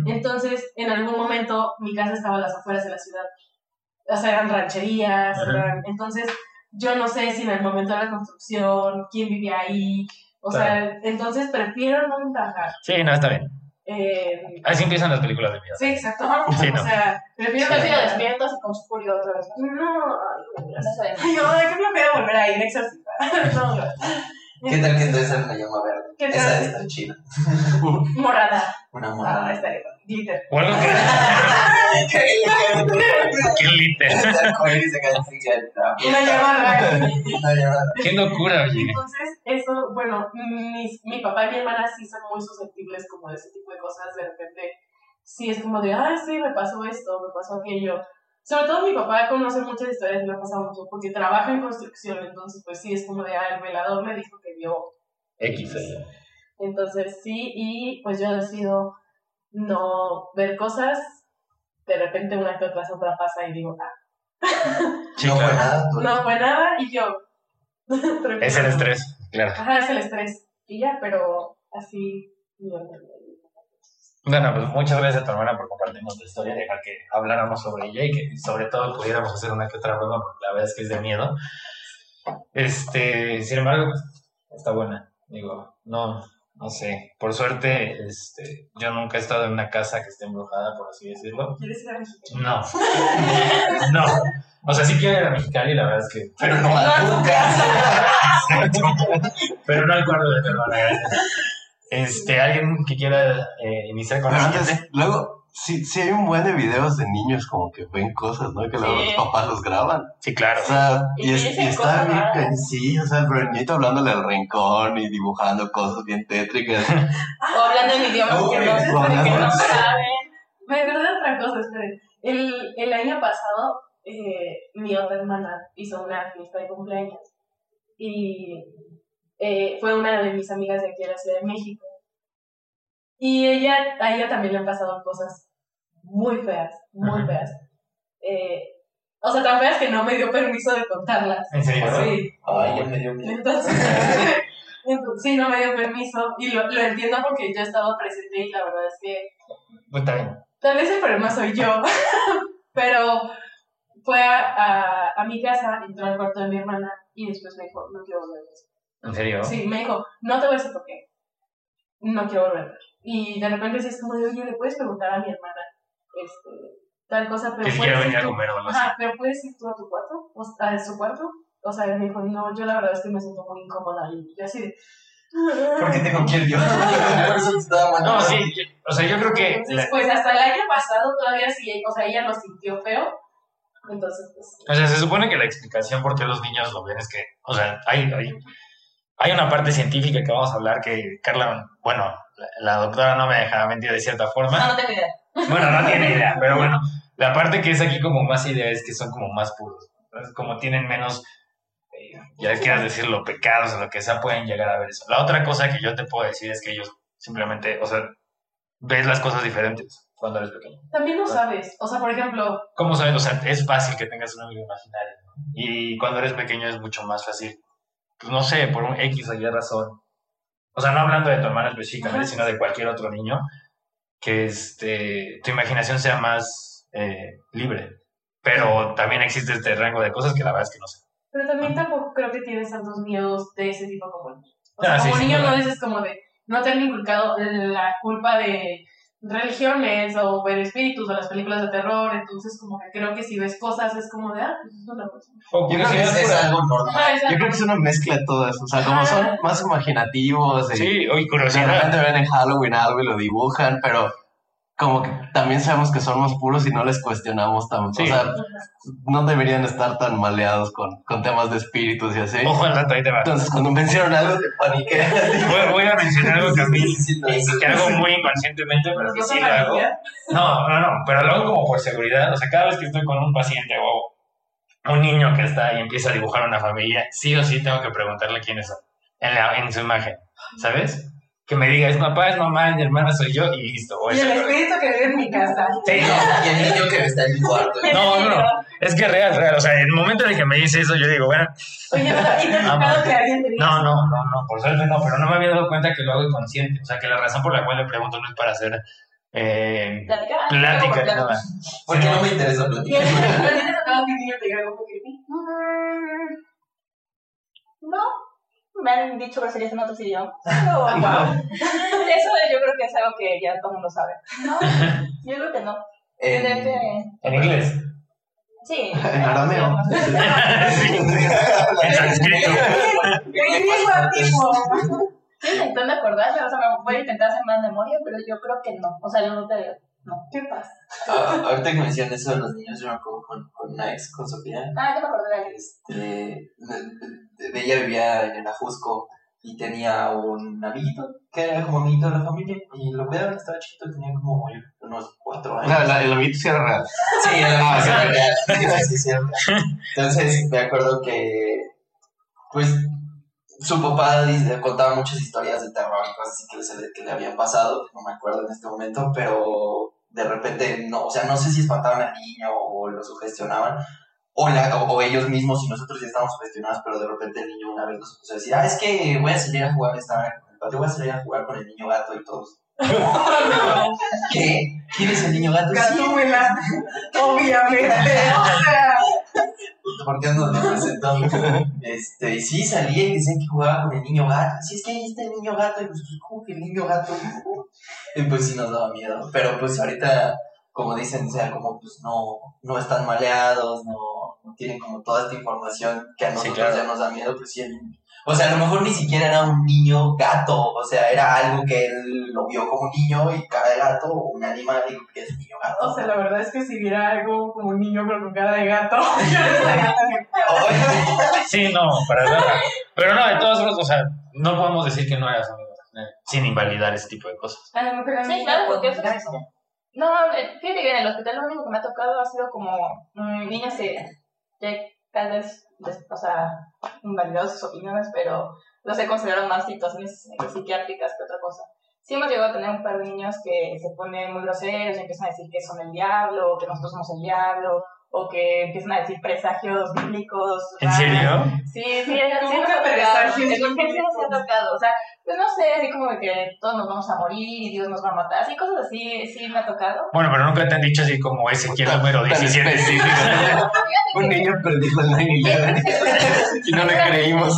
Speaker 3: Entonces, en algún momento, mi casa estaba a las afueras de la ciudad. O sea, eran rancherías. Eran- entonces, yo no sé si en el momento de la construcción, quién vivía ahí. O sea, entonces prefiero no indagar.
Speaker 1: Sí, no, está bien.
Speaker 3: Eh,
Speaker 1: Así empiezan las películas de miedo.
Speaker 3: sí, exacto.
Speaker 1: Sí, no.
Speaker 3: O sea, prefiero no indagar.
Speaker 6: despiertos y con vez.
Speaker 3: No, ay,
Speaker 6: No
Speaker 3: ay, qué flojera volver a ir a exorcizar. No, no.
Speaker 4: ¿Qué tal que entonces la llama verde?
Speaker 3: ¿Qué
Speaker 4: Esa estar chida.
Speaker 3: Morada.
Speaker 4: Una
Speaker 3: Ah,
Speaker 4: morada.
Speaker 3: está bien. Glitter.
Speaker 1: O algo que. Qué glitter.
Speaker 3: Una llamada.
Speaker 1: Qué locura, oye.
Speaker 3: Entonces, eso, bueno, mis, mi papá y mi hermana sí son muy susceptibles como de ese tipo de cosas. De repente, sí es como de, ah, sí, me pasó esto, me pasó aquello. Sobre todo mi papá conoce muchas historias, me ha pasado mucho, porque trabaja en construcción, entonces pues sí, es como de, ah, el velador me dijo que vio.
Speaker 1: X.
Speaker 3: Entonces sí, y pues yo decido no ver cosas, de repente una que otra otra pasa y digo, ah,
Speaker 1: Sí,
Speaker 4: No fue nada. tú-
Speaker 3: no fue nada, y yo...
Speaker 1: Es el estrés, claro.
Speaker 3: Ajá, es el estrés. Y ya, pero así. no.
Speaker 1: Bueno, pues muchas gracias a tu hermana por compartirnos tu historia, dejar que habláramos sobre ella y que sobre todo pudiéramos hacer una que otra broma, porque la verdad es que es de miedo. Este, sin embargo, está buena. Digo, no, no sé. Por suerte, este, yo nunca he estado en una casa que esté embrujada, por así decirlo.
Speaker 3: ¿Quieres ir a México?
Speaker 1: No. No. O sea, sí quiero ir a Mexicali, la verdad es que.
Speaker 4: Pero no a.
Speaker 1: Pero no al cuarto de tu hermana, gracias. Este, alguien que quiera eh, iniciar con
Speaker 5: Pero
Speaker 1: la
Speaker 5: antes,
Speaker 1: siguiente?
Speaker 5: luego, sí, sí hay un buen de videos de niños como que ven cosas, ¿no? Que luego
Speaker 6: Sí.
Speaker 5: los papás los graban.
Speaker 1: Sí, claro.
Speaker 5: O sea,
Speaker 6: Y
Speaker 5: y, es- y está bien, que- sí, o sea, el niñito hablándole al rincón y dibujando cosas bien tétricas.
Speaker 6: O hablando en idiomas que no, que no saben.
Speaker 3: Me verdad otra cosa, esperen. El, el año pasado, eh, mi otra hermana hizo una fiesta de cumpleaños. Y eh, fue una de mis amigas de aquí de la Ciudad de México. Y ella, a ella también le han pasado cosas muy feas, muy
Speaker 1: Ajá.
Speaker 3: feas. Eh, o sea, tan feas que no me dio permiso de contarlas.
Speaker 1: ¿En serio?
Speaker 3: Sí.
Speaker 4: Ay, ya me dio miedo.
Speaker 3: Entonces, entonces, sí, no me dio permiso y lo, lo entiendo porque yo estaba presente y la verdad es que
Speaker 1: Pues bien.
Speaker 3: tal vez el problema soy yo, pero fue a, a, a mi casa, entró al cuarto de mi hermana y después me dijo, no quiero volver a eso.
Speaker 1: ¿En serio?
Speaker 3: Sí, me dijo, no te voy a decir por qué, no quiero volver a ver. Y de repente sí es como de, oye, le puedes preguntar a mi hermana este, tal cosa, pero
Speaker 1: Que
Speaker 3: ir
Speaker 1: venir a comer o algo.
Speaker 3: Ajá, pero puedes ir tú a tu cuarto, o a su cuarto. O sea, me dijo, no, yo la verdad es que me siento muy incómoda. Y yo así de.
Speaker 4: ¿Por qué tengo que ir yo?
Speaker 1: No, sí. yo- O sea, yo creo que.
Speaker 3: Entonces,
Speaker 1: la-
Speaker 3: pues hasta el año pasado todavía sí, o sea, ella lo sintió feo. Entonces, pues.
Speaker 1: O sea, se supone que la explicación por qué los niños lo ven es que. O sea, hay, hay, hay una parte científica que vamos a hablar que Carla. Bueno, la, la doctora no me deja mentir de cierta forma.
Speaker 6: No, no tengo idea.
Speaker 1: Bueno, no tiene idea, pero bueno, la parte que es aquí como más idea es que son como más puros. Entonces, como tienen menos, eh, ya quieras decirlo, pecados o lo que sea, pueden llegar a ver eso. La otra cosa que yo te puedo decir es que ellos simplemente, o sea, ves las cosas diferentes cuando eres pequeño.
Speaker 3: También lo sabes. O sea, por ejemplo,
Speaker 1: ¿Cómo sabes? O sea, es fácil que tengas un amigo imaginario. ¿no? Y cuando eres pequeño es mucho más fácil. Pues no sé, por un X o Y razón. O sea, no hablando de tu hermana específicamente, sino de cualquier otro niño, que este, tu imaginación sea más eh, libre. Pero también existe este rango de cosas que la verdad es que no sé.
Speaker 3: pero también tampoco creo que tienes tantos miedos de ese tipo como niño. O sea,
Speaker 1: Ah,
Speaker 3: como niño no dices como de no te han inculcado la culpa de religiones o ver espíritus o las películas de terror. Entonces, como que creo que si ves cosas es como de, ah, pues es una cosa.
Speaker 1: O
Speaker 4: Yo creo que es, es algo normal.
Speaker 3: Exacto.
Speaker 5: Yo creo que es una mezcla de todas. O sea, como son más imaginativos y
Speaker 1: Sí,
Speaker 5: de
Speaker 1: curiosidad.
Speaker 5: repente ven en Halloween algo y lo dibujan, pero como que también sabemos que son más puros y no les cuestionamos tanto.
Speaker 1: Sí.
Speaker 5: O sea, no deberían estar tan maleados con, con temas de espíritus y así.
Speaker 1: Ojo al dato, ahí te va.
Speaker 5: Entonces, cuando me mencionaron algo,
Speaker 4: Te paniqué.
Speaker 1: Voy, voy a mencionar algo que a mí que hago muy inconscientemente, pero que
Speaker 3: ¿No
Speaker 1: sí lo hago. No, no, no, pero lo hago como por seguridad. O sea, cada vez que estoy con un paciente o un niño que está y empieza a dibujar una familia, sí o sí tengo que preguntarle quiénes son en, la, en su imagen, ¿sabes? Que me diga, es papá, es mamá, mi hermana soy yo, y listo.
Speaker 3: Y el espíritu que vive en mi casa.
Speaker 1: Sí,
Speaker 4: Y el niño que está en mi cuarto.
Speaker 1: no, no, no, es que es real, real. O sea, en el momento en el que me dice eso, yo digo, bueno,
Speaker 3: Oye, ¿y te que alguien te diga?
Speaker 1: no, no, no, no, por suerte no, pero no me había dado cuenta que lo hago inconsciente. O sea, que la razón por la cual le pregunto no es para hacer eh, plática,
Speaker 6: Platicar.
Speaker 1: nada.
Speaker 4: Porque no me interesa
Speaker 3: ¿Y
Speaker 4: platicar.
Speaker 3: a ti te ha tocado que niño te diga algo?
Speaker 6: Mm, No, me han dicho groserías en otros idiomas. Pero, wow. Eso yo creo que es algo que ya todo el mundo sabe. No, yo creo que no.
Speaker 4: En-
Speaker 6: que-
Speaker 1: En inglés.
Speaker 6: Sí.
Speaker 5: En arameo.
Speaker 1: Sí, en sánscrito.
Speaker 6: Estoy intentando acordarme, o sea, me voy a intentar hacer más memoria, pero yo creo que no. O sea, yo no te. No.
Speaker 3: ¿Qué pasa?
Speaker 4: Ah, ahorita que mencionas eso de los niños, yo me acuerdo con, con una ex, con Sofía.
Speaker 6: Ah, ya me acordé de alguien.
Speaker 4: Este, de- de- ella vivía en Ajusco y tenía un amiguito que era como amiguito de la familia y lo cuidaban, estaba chiquito, tenía como yo, unos cuatro años.
Speaker 5: sea, la- el amiguito sí era real.
Speaker 4: Sí,
Speaker 5: Ah,
Speaker 4: real. Sí, sí, sí, era real. Entonces me acuerdo que, pues, su papá contaba muchas historias de terror y cosas así que, se le, que le habían pasado, no me acuerdo en este momento, pero de repente, no, o sea, no sé si espantaban al niño o lo sugestionaban, o, la, o, o ellos mismos y nosotros ya estábamos sugestionados, pero de repente el niño una vez nos puso a decir, ah, es que voy a salir a jugar, estaba en el patio, voy a salir a jugar con el niño gato y todos. ¿Qué? ¿Quién es el niño gato? Sí,
Speaker 3: Gatúbela, obviamente. O sea,
Speaker 4: ¿Por qué no nos presentó? Este, y sí, salía y decían que jugaba con el niño gato. Sí, es que ahí está el niño gato. Y pues, ¿cómo que el niño gato? Y pues sí nos daba miedo. Pero pues ahorita, como dicen, o sea, como pues no, no están maleados, no, no tienen como toda esta información que a
Speaker 1: Sí,
Speaker 4: nosotros
Speaker 1: claro.
Speaker 4: ya nos da miedo, pues sí. el- o sea, a lo mejor ni siquiera era un niño gato, o sea, era algo que él lo vio como niño y cara de gato, o un animal y que es un niño gato.
Speaker 3: o sea, la verdad es que si viera algo como un niño pero con cara de gato, yo no estaría tan-
Speaker 1: Sí, no, para nada. Pero no, de todos modos, o sea, no podemos decir que no eras amigo, eh, sin invalidar ese tipo de cosas.
Speaker 7: A lo mejor a mí
Speaker 6: Sí, claro, porque eso existe. No, eh, fíjate que en el hospital lo único que me ha tocado ha sido como mm, niños que, que tal vez, o sea, invalidados sus opiniones, pero los he considerado más situaciones psiquiátricas que otra cosa. Sí hemos llegado a tener un par de niños que se ponen muy groseros y empiezan a decir que son el diablo, o que nosotros somos el diablo, o que empiezan a decir presagios bíblicos.
Speaker 1: ¿En serio?
Speaker 6: Sí, sí, sí,
Speaker 3: ¿Cómo
Speaker 6: sí,
Speaker 3: que
Speaker 6: nos ha tocado.
Speaker 3: presagios
Speaker 6: Pues no sé, así como de que todos nos vamos a morir y Dios nos va a matar. Así cosas así, sí me ha tocado.
Speaker 1: Bueno, pero nunca te han dicho así como Ezequiel número
Speaker 5: Tan
Speaker 1: 17.
Speaker 5: específico. Un niño perdido en 9-11 y no le creímos.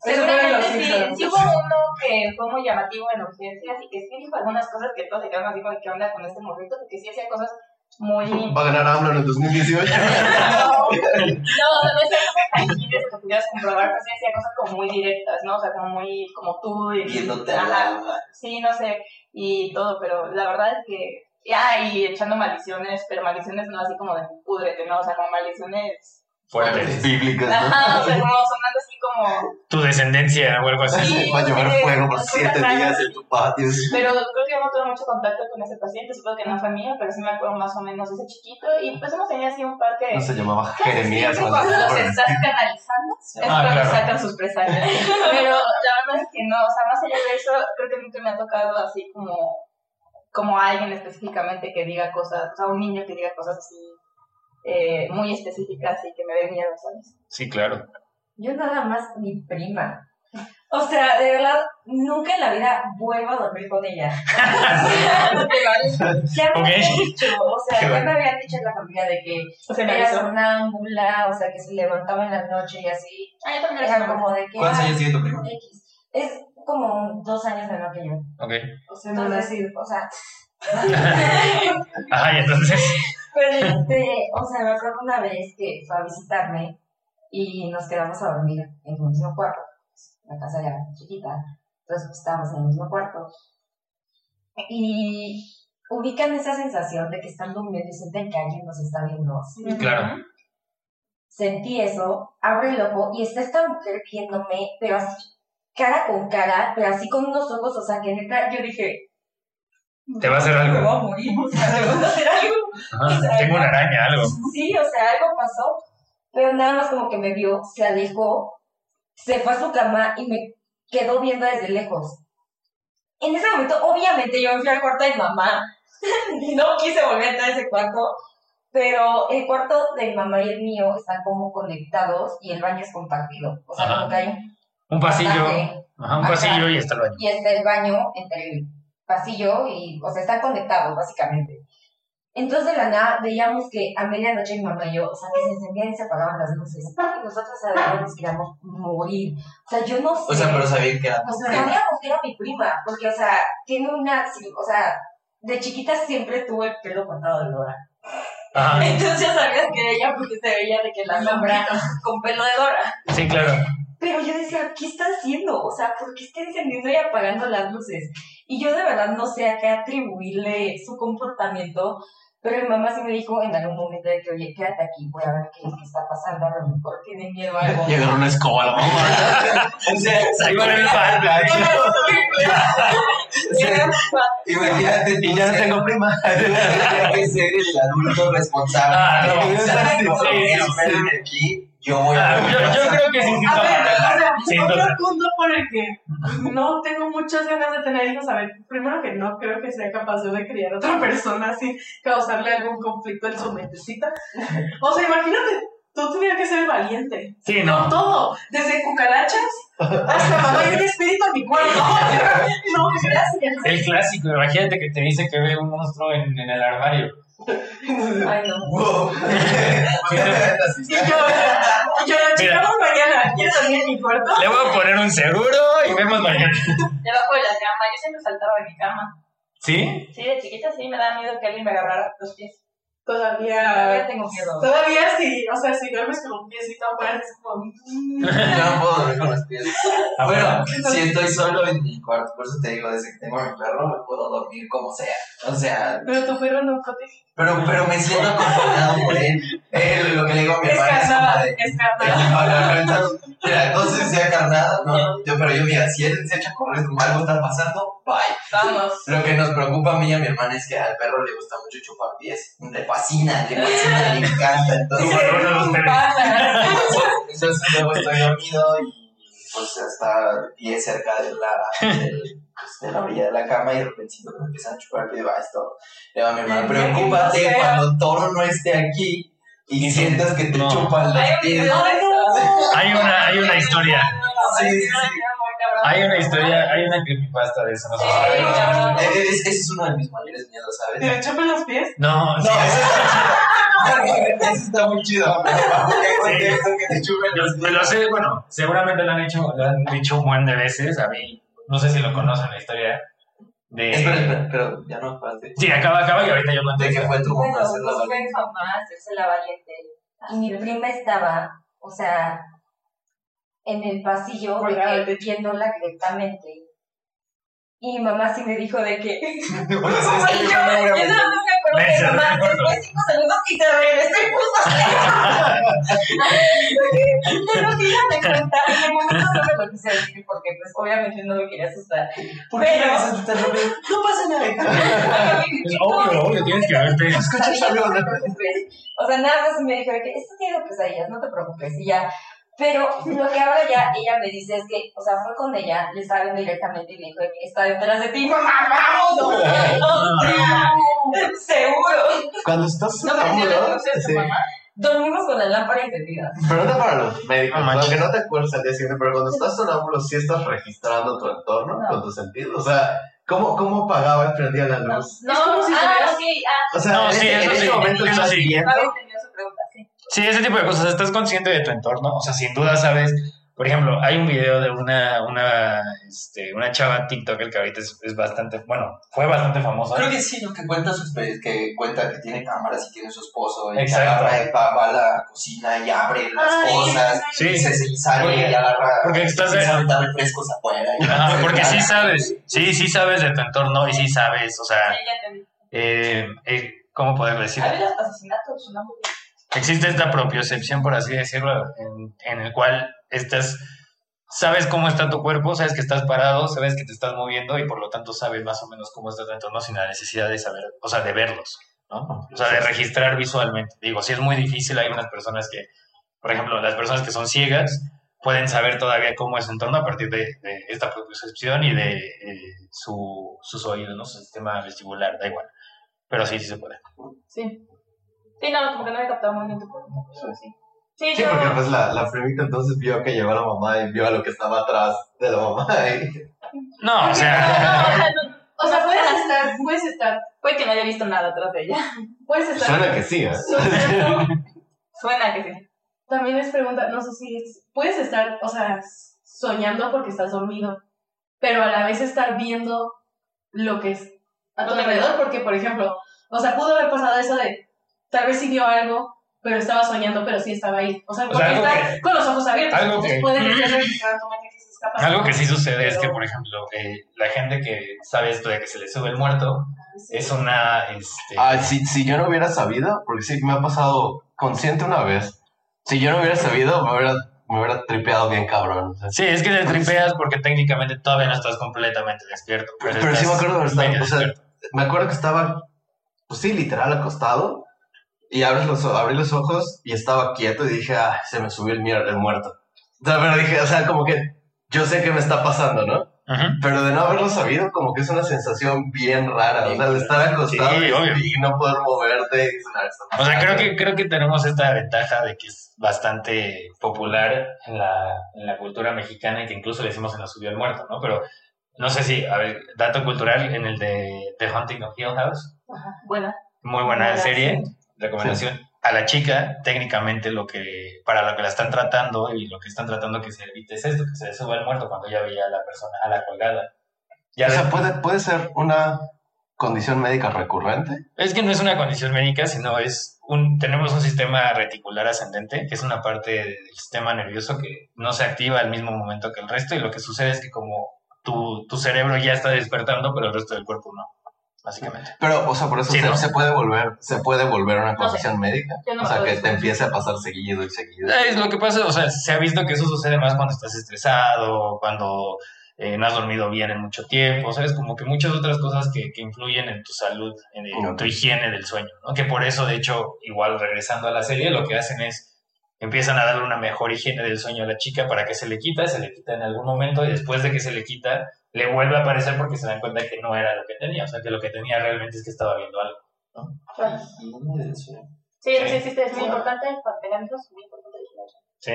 Speaker 6: Seguramente sí, sí hubo uno que fue muy llamativo en urgencias y que sí dijo algunas cosas que todos se quedaron así como, ¿qué onda con este morrito? Porque sí hacía cosas muy...
Speaker 5: Va a ganar AMLO en el 2018.
Speaker 6: No, no, no es algo que pudieras comprobar, hacía cosas como muy directas, ¿no? O sea, como muy, como tú y...
Speaker 4: Viéndote
Speaker 6: Ajá.
Speaker 4: alma.
Speaker 6: Sí, no sé, y todo, pero la verdad es que... Ah, y echando maldiciones, pero maldiciones no así como de púdrete, ¿no? O sea, como maldiciones...
Speaker 1: Fuertes.
Speaker 5: Bíblicas, ¿no?
Speaker 6: Ajá, o sea, como como...
Speaker 1: Tu descendencia o algo así.
Speaker 6: Sí,
Speaker 5: Va a llover
Speaker 6: sí,
Speaker 5: fuego por siete días en tu patio.
Speaker 6: Pero creo que no tuve mucho contacto con ese paciente, supongo que no fue mío, pero sí me acuerdo más o menos de ese chiquito. Y pues hemos tenido así un par que.
Speaker 5: No se llamaba Jeremías. cuando
Speaker 6: los
Speaker 5: se
Speaker 6: estás canalizando, es
Speaker 1: Ah,
Speaker 6: cuando
Speaker 1: claro.
Speaker 6: sacan sus presagios. Pero la verdad es que no, o sea, más allá de eso, creo que nunca me ha tocado así como, como alguien específicamente que diga cosas, o sea, un niño que diga cosas así eh, muy específicas y que me dé miedo, ¿sabes?
Speaker 1: Sí, claro.
Speaker 7: Yo nada más mi prima. O sea, de verdad, nunca en la vida vuelvo a dormir con ella. ya me habían dicho, o sea, ya me habían dicho en la familia de que
Speaker 6: O sea,
Speaker 7: era sonámbula, o sea, que se levantaba en la noche y así.
Speaker 6: Ah, yo también
Speaker 7: Era como de que.
Speaker 4: ¿Cuántos
Speaker 7: ah,
Speaker 4: años tiene tu primo?
Speaker 7: X. Es como dos años menor que yo.
Speaker 1: Ok.
Speaker 3: O sea, no
Speaker 7: Entonces, o sea,
Speaker 1: Ajá, y entonces.
Speaker 7: Pero este, o sea, me acuerdo una vez que fue a visitarme y nos quedamos a dormir en el mismo cuarto. La casa era chiquita, entonces pues, estábamos en el mismo cuarto. Y ubican esa sensación de que están durmiendo y sienten que alguien nos está viendo.
Speaker 1: Claro.
Speaker 7: Sentí eso, abro el ojo y está esta mujer viéndome, pero así, cara con cara, pero así con unos ojos, o sea, que neta, yo dije,
Speaker 1: Te va a hacer
Speaker 7: me voy
Speaker 1: algo.
Speaker 7: a morir, o sea, me voy a hacer algo.
Speaker 1: Ajá, Tengo una araña, algo.
Speaker 7: Sí, o sea, algo pasó. Pero nada más como que me vio, se alejó, se fue a su cama y me quedó viendo desde lejos. En ese momento, obviamente, yo me fui al cuarto de mi mamá y no quise volver a entrar a ese cuarto, pero el cuarto de mi mamá y el mío están como conectados y el baño es compartido. O sea,
Speaker 1: Ajá.
Speaker 7: como que hay un
Speaker 1: Un pasillo. Ajá, un
Speaker 7: Ajá.
Speaker 1: pasillo y está el baño.
Speaker 7: y está el baño entre el pasillo y, o sea, están conectados básicamente. Entonces de la nada veíamos que a medianoche mi mamá y yo, o sea, que se encendían y se apagaban las luces. Y nosotros a verdad nos queríamos morir. O sea, yo no sé.
Speaker 4: O sea, pero sabía que era
Speaker 7: O sea, sabíamos que era mi prima, porque, o sea, tiene una, o sea, de chiquita siempre tuve el pelo cortado de Dora.
Speaker 1: Ajá.
Speaker 7: Entonces ya sabías que era ella porque se veía de que la sombra con pelo de Dora.
Speaker 1: Sí, claro.
Speaker 7: Pero yo decía, ¿qué está haciendo? O sea, ¿por qué está encendiendo y apagando las luces? Y yo de verdad no sé a qué atribuirle su comportamiento, pero mi mamá sí me dijo en algún momento de que, oye, quédate aquí, voy a ver qué, qué está pasando, a lo mejor tiene miedo a algo.
Speaker 5: Llegar una escoba a la mamá.
Speaker 4: O sea,
Speaker 1: Ahí con el
Speaker 4: imagínate
Speaker 5: Y ya no tengo prima.
Speaker 4: Tendría que ser el adulto responsable.
Speaker 1: Ah, no,
Speaker 4: aquí, yo voy a
Speaker 1: Ah, yo, yo creo que sí, sí.
Speaker 3: A ver, o sea,
Speaker 1: Sí,
Speaker 3: otro
Speaker 1: entonces-
Speaker 3: punto por el que no tengo muchas ganas de tener hijos. A ver, primero que no creo que sea capaz de criar a otra persona sin causarle algún conflicto en su mentecita. O sea, imagínate, tú tuvieras que ser valiente.
Speaker 1: Sí,
Speaker 3: No
Speaker 1: no.
Speaker 3: todo, desde cucarachas hasta mamá y un espíritu a mi cuerpo. No, gracias.
Speaker 1: El clásico, imagínate que te dice que ve un monstruo en, en el armario.
Speaker 7: Ay, no.
Speaker 4: Wow.
Speaker 3: Y yo, yo, mañana, ¿quieres dormir en mi cuarto?
Speaker 1: Le voy a poner un seguro y vemos mañana.
Speaker 6: Debajo de la cama, yo siempre saltaba de mi cama.
Speaker 1: ¿Sí?
Speaker 6: Sí, de chiquita sí me daba miedo que alguien me agarrara los pies.
Speaker 7: Todavía
Speaker 3: Todavía,
Speaker 7: tengo miedo.
Speaker 3: todavía sí, o sea, si duermes con un piecito afuera, es como...
Speaker 4: Yo no puedo dormir con los pies.
Speaker 1: Ah,
Speaker 4: Bueno, si estoy solo en mi cuarto, por eso te digo, desde que tengo a mi perro, me puedo dormir como sea. O sea,
Speaker 3: Pero tu perro no protege.
Speaker 4: Pero, pero me siento acompañado por él. Él, lo que le digo a mi
Speaker 3: Es
Speaker 4: hermana es como
Speaker 3: carnada,
Speaker 4: de...
Speaker 3: es carnada.
Speaker 4: No, no, no, entonces, mira, no sé si sea carnada, no, yo, pero yo, mira, si él se echa a correr, como algo está pasando, bye.
Speaker 6: Vamos.
Speaker 4: Lo que nos preocupa a mí y a mi hermana es que al perro le gusta mucho chupar pies. Le fascina, le fascina, le encanta. Entonces,
Speaker 1: los perros.
Speaker 4: entonces luego estoy dormido y pues hasta el pie cerca de la, del- pues, de la orilla de la cama y de repente siento que me empiezan a chupar y va esto. Le digo a mi hermana,
Speaker 3: El
Speaker 4: preocúpate
Speaker 3: sea.
Speaker 4: cuando Toro no esté aquí y sientas que te
Speaker 1: No.
Speaker 4: chupan los
Speaker 6: Hay un
Speaker 4: pies.
Speaker 1: Hay una, hay una historia.
Speaker 4: Sí, sí, sí.
Speaker 1: Hay una historia, hay una creepypasta de eso, no sé si.
Speaker 4: Eh, eh, Ese es uno de mis mayores miedos,
Speaker 3: ¿Te
Speaker 4: ¿sabes?
Speaker 3: le chupan los pies?
Speaker 1: No,
Speaker 4: No,
Speaker 1: sí,
Speaker 4: ese está chido. Ese está muy chido. pero ¿bajo qué contexto que te chupen
Speaker 1: Yo,
Speaker 4: los
Speaker 1: me lo sé, bueno, seguramente lo han hecho, lo han dicho un buen de veces. A mí, no sé si lo conocen la historia. De...
Speaker 4: Espera, espera, pero ya no acabaste.
Speaker 1: Sí, acaba, acaba y ahorita yo
Speaker 4: ¿De
Speaker 1: conté.
Speaker 4: qué fue tu
Speaker 7: Bueno,
Speaker 4: mamá hacer la
Speaker 7: pues fue mi mamá hacerse la valiente. Y mi prima estaba, o sea, en el pasillo, de que, viéndola directamente. Y mi mamá sí me dijo de que.
Speaker 4: Es que
Speaker 7: Y
Speaker 4: yo
Speaker 7: yo,
Speaker 4: no me
Speaker 7: acuerdo
Speaker 1: Me
Speaker 7: que mamá después de cinco segundos y te regresé y puso que me cuenta, en el momento no me lo quise decir porque pues obviamente no me quería asustar.
Speaker 4: ¿Por qué
Speaker 7: Pero-
Speaker 4: asustar? No pasa nada.
Speaker 1: Obvio, obvio, tienes que.
Speaker 7: O sea, nada más me dijo de que esto tiene pesadillas, no te preocupes, y ya. Pero lo que ahora ya ella me dice es que, o sea, fue con ella, le estaba viendo directamente y le dijo está detrás de ti, mamá, vamos, seguro.
Speaker 5: Cuando estás
Speaker 6: No, pero
Speaker 5: sonámbulo,
Speaker 6: ¿le conoces a tu
Speaker 5: sí.
Speaker 7: Dormimos con la lámpara encendida.
Speaker 5: Pero no para los médicos,
Speaker 1: No
Speaker 5: aunque no te acuerdas al día siguiente, pero cuando estás sonámbulo sí estás registrando tu entorno
Speaker 7: No.
Speaker 5: con tus sentidos. O sea, ¿cómo, cómo apagaba y prendía la
Speaker 6: No,
Speaker 5: luz?
Speaker 6: no,
Speaker 3: si
Speaker 6: ah, ok, ah,
Speaker 5: O sea,
Speaker 1: No,
Speaker 5: en,
Speaker 1: sí,
Speaker 5: este,
Speaker 1: sí,
Speaker 5: momento estás
Speaker 1: sí.
Speaker 5: viendo.
Speaker 6: Sí.
Speaker 1: Ese tipo de cosas. Estás consciente de tu entorno. O sea, sin duda sabes. Por ejemplo, hay un video de una, una, este, una chava TikToker que ahorita es, es bastante, bueno, fue bastante famosa.
Speaker 4: Creo que sí, lo que cuenta su experiencia, que cuenta que tiene cámaras y tiene su esposo y
Speaker 1: Exacto.
Speaker 4: se agarra y va, va a la cocina y abre las
Speaker 3: Ay,
Speaker 4: cosas
Speaker 1: Sí.
Speaker 4: y se, se sale
Speaker 1: Porque-
Speaker 4: y agarra
Speaker 1: porque estás
Speaker 4: y refrescos afuera. y-
Speaker 1: Ajá, porque sí sabes, sí, sí sabes de tu entorno y sí sabes, o sea,
Speaker 6: Sí, ya entendí.
Speaker 1: eh, eh, ¿cómo poder decir?
Speaker 6: Hay los asesinatos, ¿no?
Speaker 1: Existe esta propiocepción, por así decirlo, en, en el cual estás, sabes cómo está tu cuerpo, sabes que estás parado, sabes que te estás moviendo y por lo tanto sabes más o menos cómo está tu entorno sin la necesidad de saber, o sea, de verlos, ¿no? O sea, de registrar visualmente. Digo, sí es muy difícil, hay unas personas que, por ejemplo, las personas que son ciegas pueden saber todavía cómo es su entorno a partir de, de esta propiocepción y de eh, su, sus oídos, ¿no? Su sistema vestibular, da igual. Pero sí, sí se puede.
Speaker 6: Sí. Sí, no, como que no había captado muy bien tu pero Sí, sí,
Speaker 5: Sí,
Speaker 6: yo...
Speaker 5: porque pues la, la primita entonces vio que llevó a la mamá y vio a lo que estaba atrás de la mamá y...
Speaker 1: No, o sea,
Speaker 6: No, o sea, no-
Speaker 3: O sea, puedes estar, puedes estar,
Speaker 6: puede que no haya visto nada atrás de ella.
Speaker 3: puedes estar.
Speaker 5: Suena que sí, ¿eh?
Speaker 6: Suena que sí.
Speaker 3: También es pregunta, no sé si es, puedes estar, o sea, soñando porque estás dormido, pero a la vez estar viendo lo que es a tu alrededor, porque, por ejemplo, o sea, pudo haber pasado eso de, tal vez sí vio algo, pero estaba soñando, pero sí estaba ahí. O sea,
Speaker 1: O
Speaker 3: porque
Speaker 1: sea, algo
Speaker 3: está con los ojos abiertos,
Speaker 1: algo que-
Speaker 3: puede que
Speaker 1: algo que sí sucede es que,
Speaker 3: Pero-
Speaker 1: por ejemplo, eh, la gente que sabe esto de que se le sube el muerto es una, este...
Speaker 5: Ah, si, si yo no hubiera sabido, porque sí me ha pasado consciente una vez, si yo no hubiera sabido, me hubiera, me hubiera tripeado bien cabrón. o sea,
Speaker 1: Sí, es que te tripeas porque técnicamente todavía no estás completamente despierto.
Speaker 5: Pero sí me acuerdo de estar, o sea, me acuerdo que estaba, pues sí, literal acostado, y abres los, abrí los ojos y estaba quieto y dije, ah, se me subió el, mier- el muerto. O sea, pero dije, o sea, como que yo sé que me está pasando, ¿no? Pero de no haberlo sabido, como que es una sensación bien rara. O sea, de estar acostado
Speaker 1: Sí,
Speaker 5: y, y no poder moverte. "Ah,
Speaker 1: O sea, creo
Speaker 5: pasando".
Speaker 1: que, creo que tenemos esta ventaja de que es bastante popular en la, en la cultura mexicana y que incluso le decimos en la subió el muerto, ¿no? Pero no sé si, a ver, dato cultural en el de The Haunting of Hill House,
Speaker 6: Buena.
Speaker 1: muy buena
Speaker 3: Buena,
Speaker 1: serie, recomendación. A la chica, técnicamente, lo que, para lo que la están tratando y lo que están tratando que se evite es esto, que se suba el muerto cuando ya veía a la persona, a la colgada. Ya
Speaker 5: O sea,
Speaker 1: de-
Speaker 5: puede, puede ser una condición médica recurrente.
Speaker 1: Es que no es una condición médica, sino es un, tenemos un sistema reticular ascendente, que es una parte del sistema nervioso que no se activa al mismo momento que el resto, y lo que sucede es que como tu, tu cerebro ya está despertando, pero el resto del cuerpo no, básicamente.
Speaker 5: Pero, o sea, por eso
Speaker 1: Sí,
Speaker 5: se,
Speaker 1: ¿no?
Speaker 5: se puede volver, se puede volver una
Speaker 6: No sé.
Speaker 5: condición médica.
Speaker 6: No
Speaker 5: o sea, que te empiece a pasar seguido y seguido.
Speaker 1: Es lo que pasa, o sea, se ha visto que eso sucede más cuando estás estresado, cuando eh, no has dormido bien en mucho tiempo, ¿sabes? Como que muchas otras cosas que, que influyen en tu salud, en, tu higiene del sueño, ¿no? Que por eso, de hecho, igual regresando a la serie, lo que hacen es empiezan a darle una mejor higiene del sueño a la chica para que se le quita, se le quita en algún momento y después de que se le quita, le vuelve a aparecer porque se dan cuenta que no era lo que tenía, o sea, que lo que tenía realmente es que estaba viendo algo.
Speaker 4: Sueño.
Speaker 6: Sí,
Speaker 1: Sí.
Speaker 6: sí, sí, sí, es muy importante para pegar hijos, muy importante vigilar.
Speaker 1: Sí.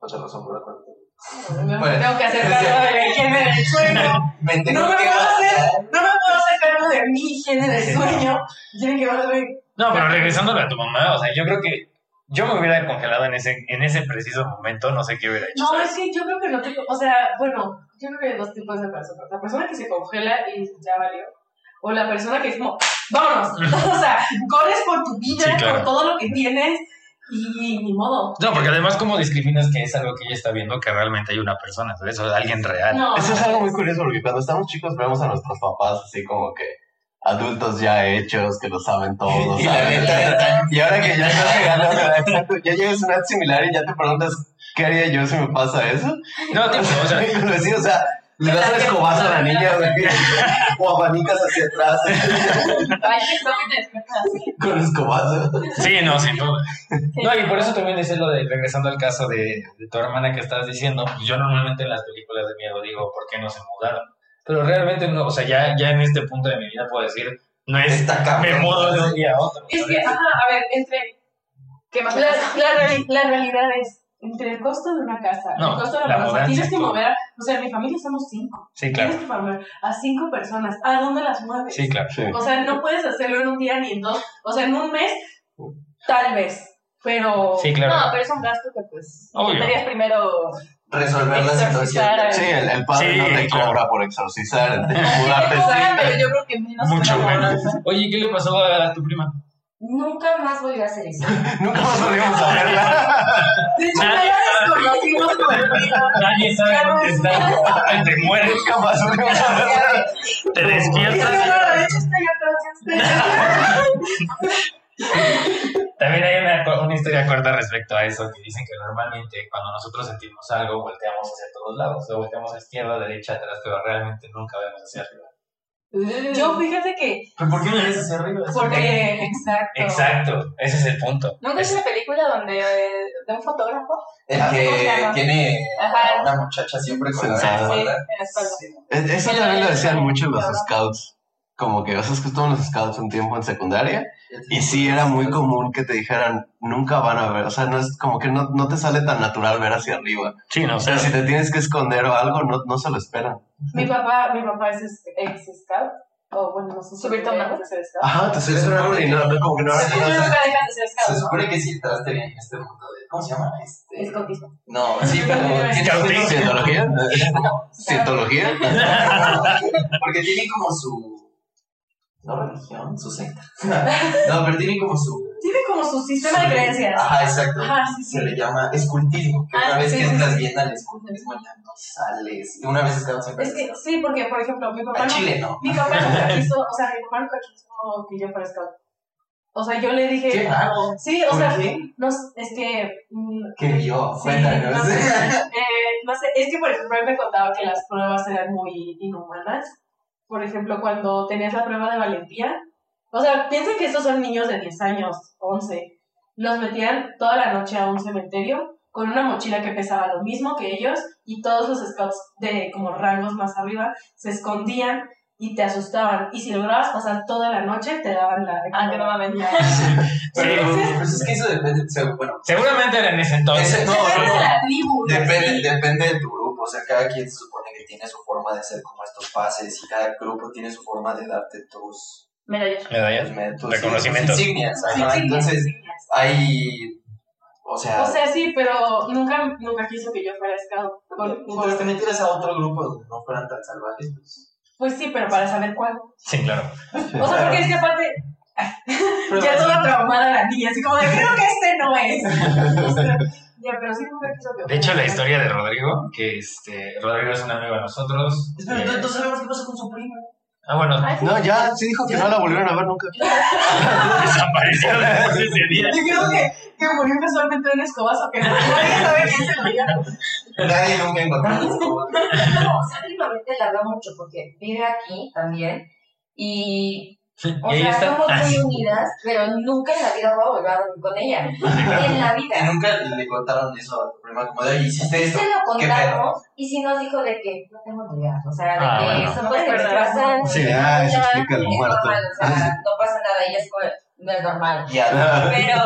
Speaker 4: Mucha razón por la.
Speaker 3: Me
Speaker 5: Bueno,
Speaker 3: tengo que hacer cargo de la higiene del sueño.
Speaker 5: Me
Speaker 3: No me puedo hacer, no me puedo hacer cargo de mi higiene del sueño. Tienen que bajarme.
Speaker 1: No, pero regresándole a tu mamá, o sea, yo creo que yo me hubiera congelado en ese, en ese preciso momento, no sé qué hubiera hecho.
Speaker 3: No,
Speaker 1: ¿sabes?
Speaker 3: es que yo creo que no tengo, o sea, bueno, yo creo que hay dos tipos de personas. La persona que se congela y ya valió. O la persona que es como, vámonos. o sea, corres por tu vida,
Speaker 1: Sí, claro.
Speaker 3: por todo lo que tienes y ni modo.
Speaker 1: No, porque además, ¿cómo discriminas que es algo que ella está viendo que realmente hay una persona? ¿sabes? O alguien real.
Speaker 3: No,
Speaker 5: Eso es algo muy curioso porque cuando estamos chicos vemos a nuestros papás así como que adultos ya hechos, que lo saben todo.
Speaker 1: Y la
Speaker 5: ¿sabes?
Speaker 1: neta-
Speaker 5: Y ahora que ya estás llegando a ya llegas a una edad similar y ya te preguntas, ¿qué haría yo si me pasa eso?
Speaker 1: No, tipo, o sea,
Speaker 5: lo decía, o sea, le das el escobazo a la niña, güey, o abanicas hacia atrás
Speaker 6: Ay, que estoy muy despierta.
Speaker 5: con escobazo.
Speaker 1: sí, no, sin duda. No, y por eso también es lo de, regresando al caso de, de tu hermana que estabas diciendo, pues yo normalmente en las películas de miedo digo, ¿por qué no se mudaron? Pero realmente no, o sea, ya, ya en este punto de mi vida puedo decir, no es,
Speaker 4: Está cabrón.
Speaker 1: me mudo de un día a otro.
Speaker 3: Es que, ajá, a ver, entre.
Speaker 6: ¿Qué más?
Speaker 3: La, la, reali- la realidad es. Entre el costo de una casa,
Speaker 1: No,
Speaker 3: el costo de
Speaker 1: la
Speaker 3: la mudanza, tienes que mover, a- o sea, en mi familia somos cinco,
Speaker 1: Sí,
Speaker 3: tienes
Speaker 1: claro.
Speaker 3: que mover a cinco personas, ¿a dónde las mueves?
Speaker 1: Sí, claro.
Speaker 5: Sí.
Speaker 3: O sea, no puedes hacerlo en un día ni en dos. O sea, en un mes, tal vez. Pero.
Speaker 1: Sí, claro.
Speaker 6: No, pero es un gasto que pues
Speaker 1: Obvio.
Speaker 6: primero
Speaker 4: Resolver la situación.
Speaker 5: Sí, el, el padre
Speaker 1: Sí,
Speaker 5: no te
Speaker 1: claro.
Speaker 5: cobra por exorcizar, te mudarte.
Speaker 6: Pero yo creo que menos
Speaker 1: Mucho menos. Oye, ¿qué le pasó a tu prima?
Speaker 7: Nunca más volví a hacer eso.
Speaker 5: Nunca más volvimos a verla.
Speaker 3: De hecho, ya la desconocimos video.
Speaker 1: Nadie sabe dónde está. Te mueres,
Speaker 5: Nunca más volvimos a verla.
Speaker 1: te despiertas.
Speaker 3: de hecho, estoy atrás de ustedes.
Speaker 1: También hay una, una historia corta respecto a eso, que dicen que normalmente cuando nosotros sentimos algo, volteamos hacia todos lados, o volteamos a izquierda, derecha, atrás, pero realmente nunca vemos hacia arriba.
Speaker 3: Yo fíjate que,
Speaker 4: ¿Pero por qué me ves hacia arriba?
Speaker 3: porque, exacto.
Speaker 1: Exacto, ese es el punto.
Speaker 6: ¿Nunca viste una película donde eh, de un fotógrafo?
Speaker 4: El
Speaker 6: ¿Cómo se
Speaker 4: que tiene
Speaker 6: Ajá.
Speaker 4: a una muchacha siempre con la
Speaker 5: Sentada.
Speaker 6: Sí, en
Speaker 4: espalda.
Speaker 6: la espalda.
Speaker 5: E- Eso también lo decían mucho los scouts. Como que, o sea, es que estuve en los scouts un tiempo en secundaria. Y sí era muy común que te dijeran, nunca van a ver. O sea, no es como que no, no te sale tan natural ver hacia arriba.
Speaker 1: Sí, no,
Speaker 5: O sea, si te tienes que esconder o algo, no, no se lo esperan.
Speaker 3: Mi papá, mi papá es ex scout. O bueno, no sé
Speaker 6: ¿Subirte a un árbol?
Speaker 3: de ser scout.
Speaker 5: Ajá, te subes a un árbol y no, no, como que no
Speaker 6: Sí,
Speaker 5: no-
Speaker 6: nunca dejan de ser
Speaker 4: Se
Speaker 6: scout, ¿no?
Speaker 4: supone que sí entraste bien en este mundo de. ¿Cómo se llama? Este...
Speaker 6: Escotismo.
Speaker 4: No, sí, pero.
Speaker 5: ¿Cientología? ¿Cientología?
Speaker 4: Porque tiene como su. No religión, su secta. No, pero tiene como su.
Speaker 3: Tiene como su sistema de
Speaker 4: su-
Speaker 3: creencias.
Speaker 4: Ajá, exacto.
Speaker 3: Ajá, sí, sí.
Speaker 4: Se le llama escultismo. Que
Speaker 3: Ah,
Speaker 4: una vez
Speaker 3: sí,
Speaker 4: que entras bien al escultismo ya no sales. Una vez scout siempre.
Speaker 3: Es que sí, porque por ejemplo, mi papá
Speaker 4: A
Speaker 3: no,
Speaker 4: Chile no.
Speaker 3: mi papá nunca quiso, o sea, mi papá nunca quiso que yo fuera scout. O sea, yo le dije,
Speaker 4: Qué raro.
Speaker 3: sí, o
Speaker 4: ¿Por
Speaker 3: sea,
Speaker 4: qué?
Speaker 3: no, es que mm,
Speaker 4: ¿Qué vio?
Speaker 3: Sí,
Speaker 4: Cuéntanos.
Speaker 3: no sé, eh, no sé, es que por ejemplo él me contaba que las pruebas eran muy inhumanas. Por ejemplo, cuando tenías la prueba de valentía, o sea, piensen que estos son niños de 10 años, 11. Los metían toda la noche a un cementerio con una mochila que pesaba lo mismo que ellos y todos los scouts de como rangos más arriba se escondían y te asustaban. Y si lograbas pasar toda la noche, te daban la...
Speaker 6: Ah, que no mames.
Speaker 4: Pero
Speaker 3: sí,
Speaker 4: pues es que eso depende. bueno,
Speaker 1: Seguramente era en ese entonces.
Speaker 4: Ese- no,
Speaker 3: Depende
Speaker 4: no,
Speaker 3: de la tribu.
Speaker 4: Depende, depende de tu grupo, o sea, cada quien se supone que tiene su forma de hacer como estos pases y cada grupo tiene su forma de darte tus,
Speaker 6: Medallas.
Speaker 1: Medallas.
Speaker 4: tus,
Speaker 1: Reconocimientos.
Speaker 4: tus insignias. ajá.
Speaker 3: Sí, sí,
Speaker 4: Entonces, hay, o sea,
Speaker 3: O sea, sí, pero nunca, nunca quiso que yo fuera scout. Por-
Speaker 4: mientras te
Speaker 3: por-
Speaker 4: metieras a otro grupo donde no fueran tan salvajes, pues.
Speaker 3: pues sí, pero para saber cuál.
Speaker 1: Sí, claro.
Speaker 3: O sea, porque es que aparte, ya toda traumada la niña, así como de, creo que este no es. Ya, pero sí
Speaker 1: De hecho, la historia de Rodrigo, que este, Rodrigo es un amigo de nosotros.
Speaker 4: Pero
Speaker 1: eh,
Speaker 4: no, sabemos qué pasó con su primo.
Speaker 1: ah, bueno,
Speaker 3: Ay, sí.
Speaker 5: No, ya, sí dijo que no la volvieron a ver nunca.
Speaker 1: desapareció desde ese día.
Speaker 3: Yo creo que, que murió casualmente en escobazo, que nadie sabe quién se lo dio.
Speaker 4: Nadie nunca encontró.
Speaker 7: No, o sea, últimamente la veo mucho porque vive aquí también y, o
Speaker 1: Y ahí
Speaker 7: sea,
Speaker 1: está.
Speaker 7: somos muy unidas, pero nunca en la vida voy a volver a dormir con ella. En la
Speaker 4: Y
Speaker 7: vida.
Speaker 4: nunca le contaron eso a tu prima, como de, hiciste
Speaker 7: Sí
Speaker 4: esto.
Speaker 7: se lo contamos y sí nos dijo de que no tengo ni idea, o sea, de
Speaker 1: Ah,
Speaker 7: que
Speaker 1: bueno.
Speaker 7: son cosas que te pasan.
Speaker 1: Sí.
Speaker 5: Ah, eso explica el muerto.
Speaker 7: normal, o sea, no pasa nada, ella es como, no es normal.
Speaker 4: Ya,
Speaker 7: Pero,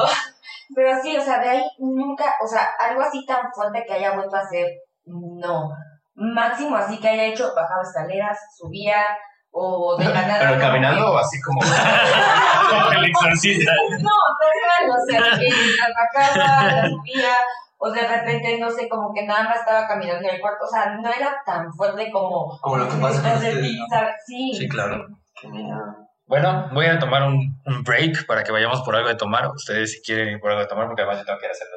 Speaker 7: pero sí, o sea, de ahí nunca, o sea, algo así tan fuerte que haya vuelto a hacer, no. Máximo así que haya hecho, bajaba escaleras, subía, o de la nada.
Speaker 1: Pero caminando o así como, como el exorcista.
Speaker 7: No, normal, o sea, que la la subía, o de repente, no sé, como que nada más estaba caminando en el cuarto, o sea, no era tan fuerte como.
Speaker 4: como lo que pasa con ¿no?
Speaker 7: ¿sabes? Sí.
Speaker 1: Sí, claro. Bueno, voy a tomar un, un break para que vayamos por algo de tomar. Ustedes si quieren ir por algo de tomar, porque además yo tengo que ir a hacer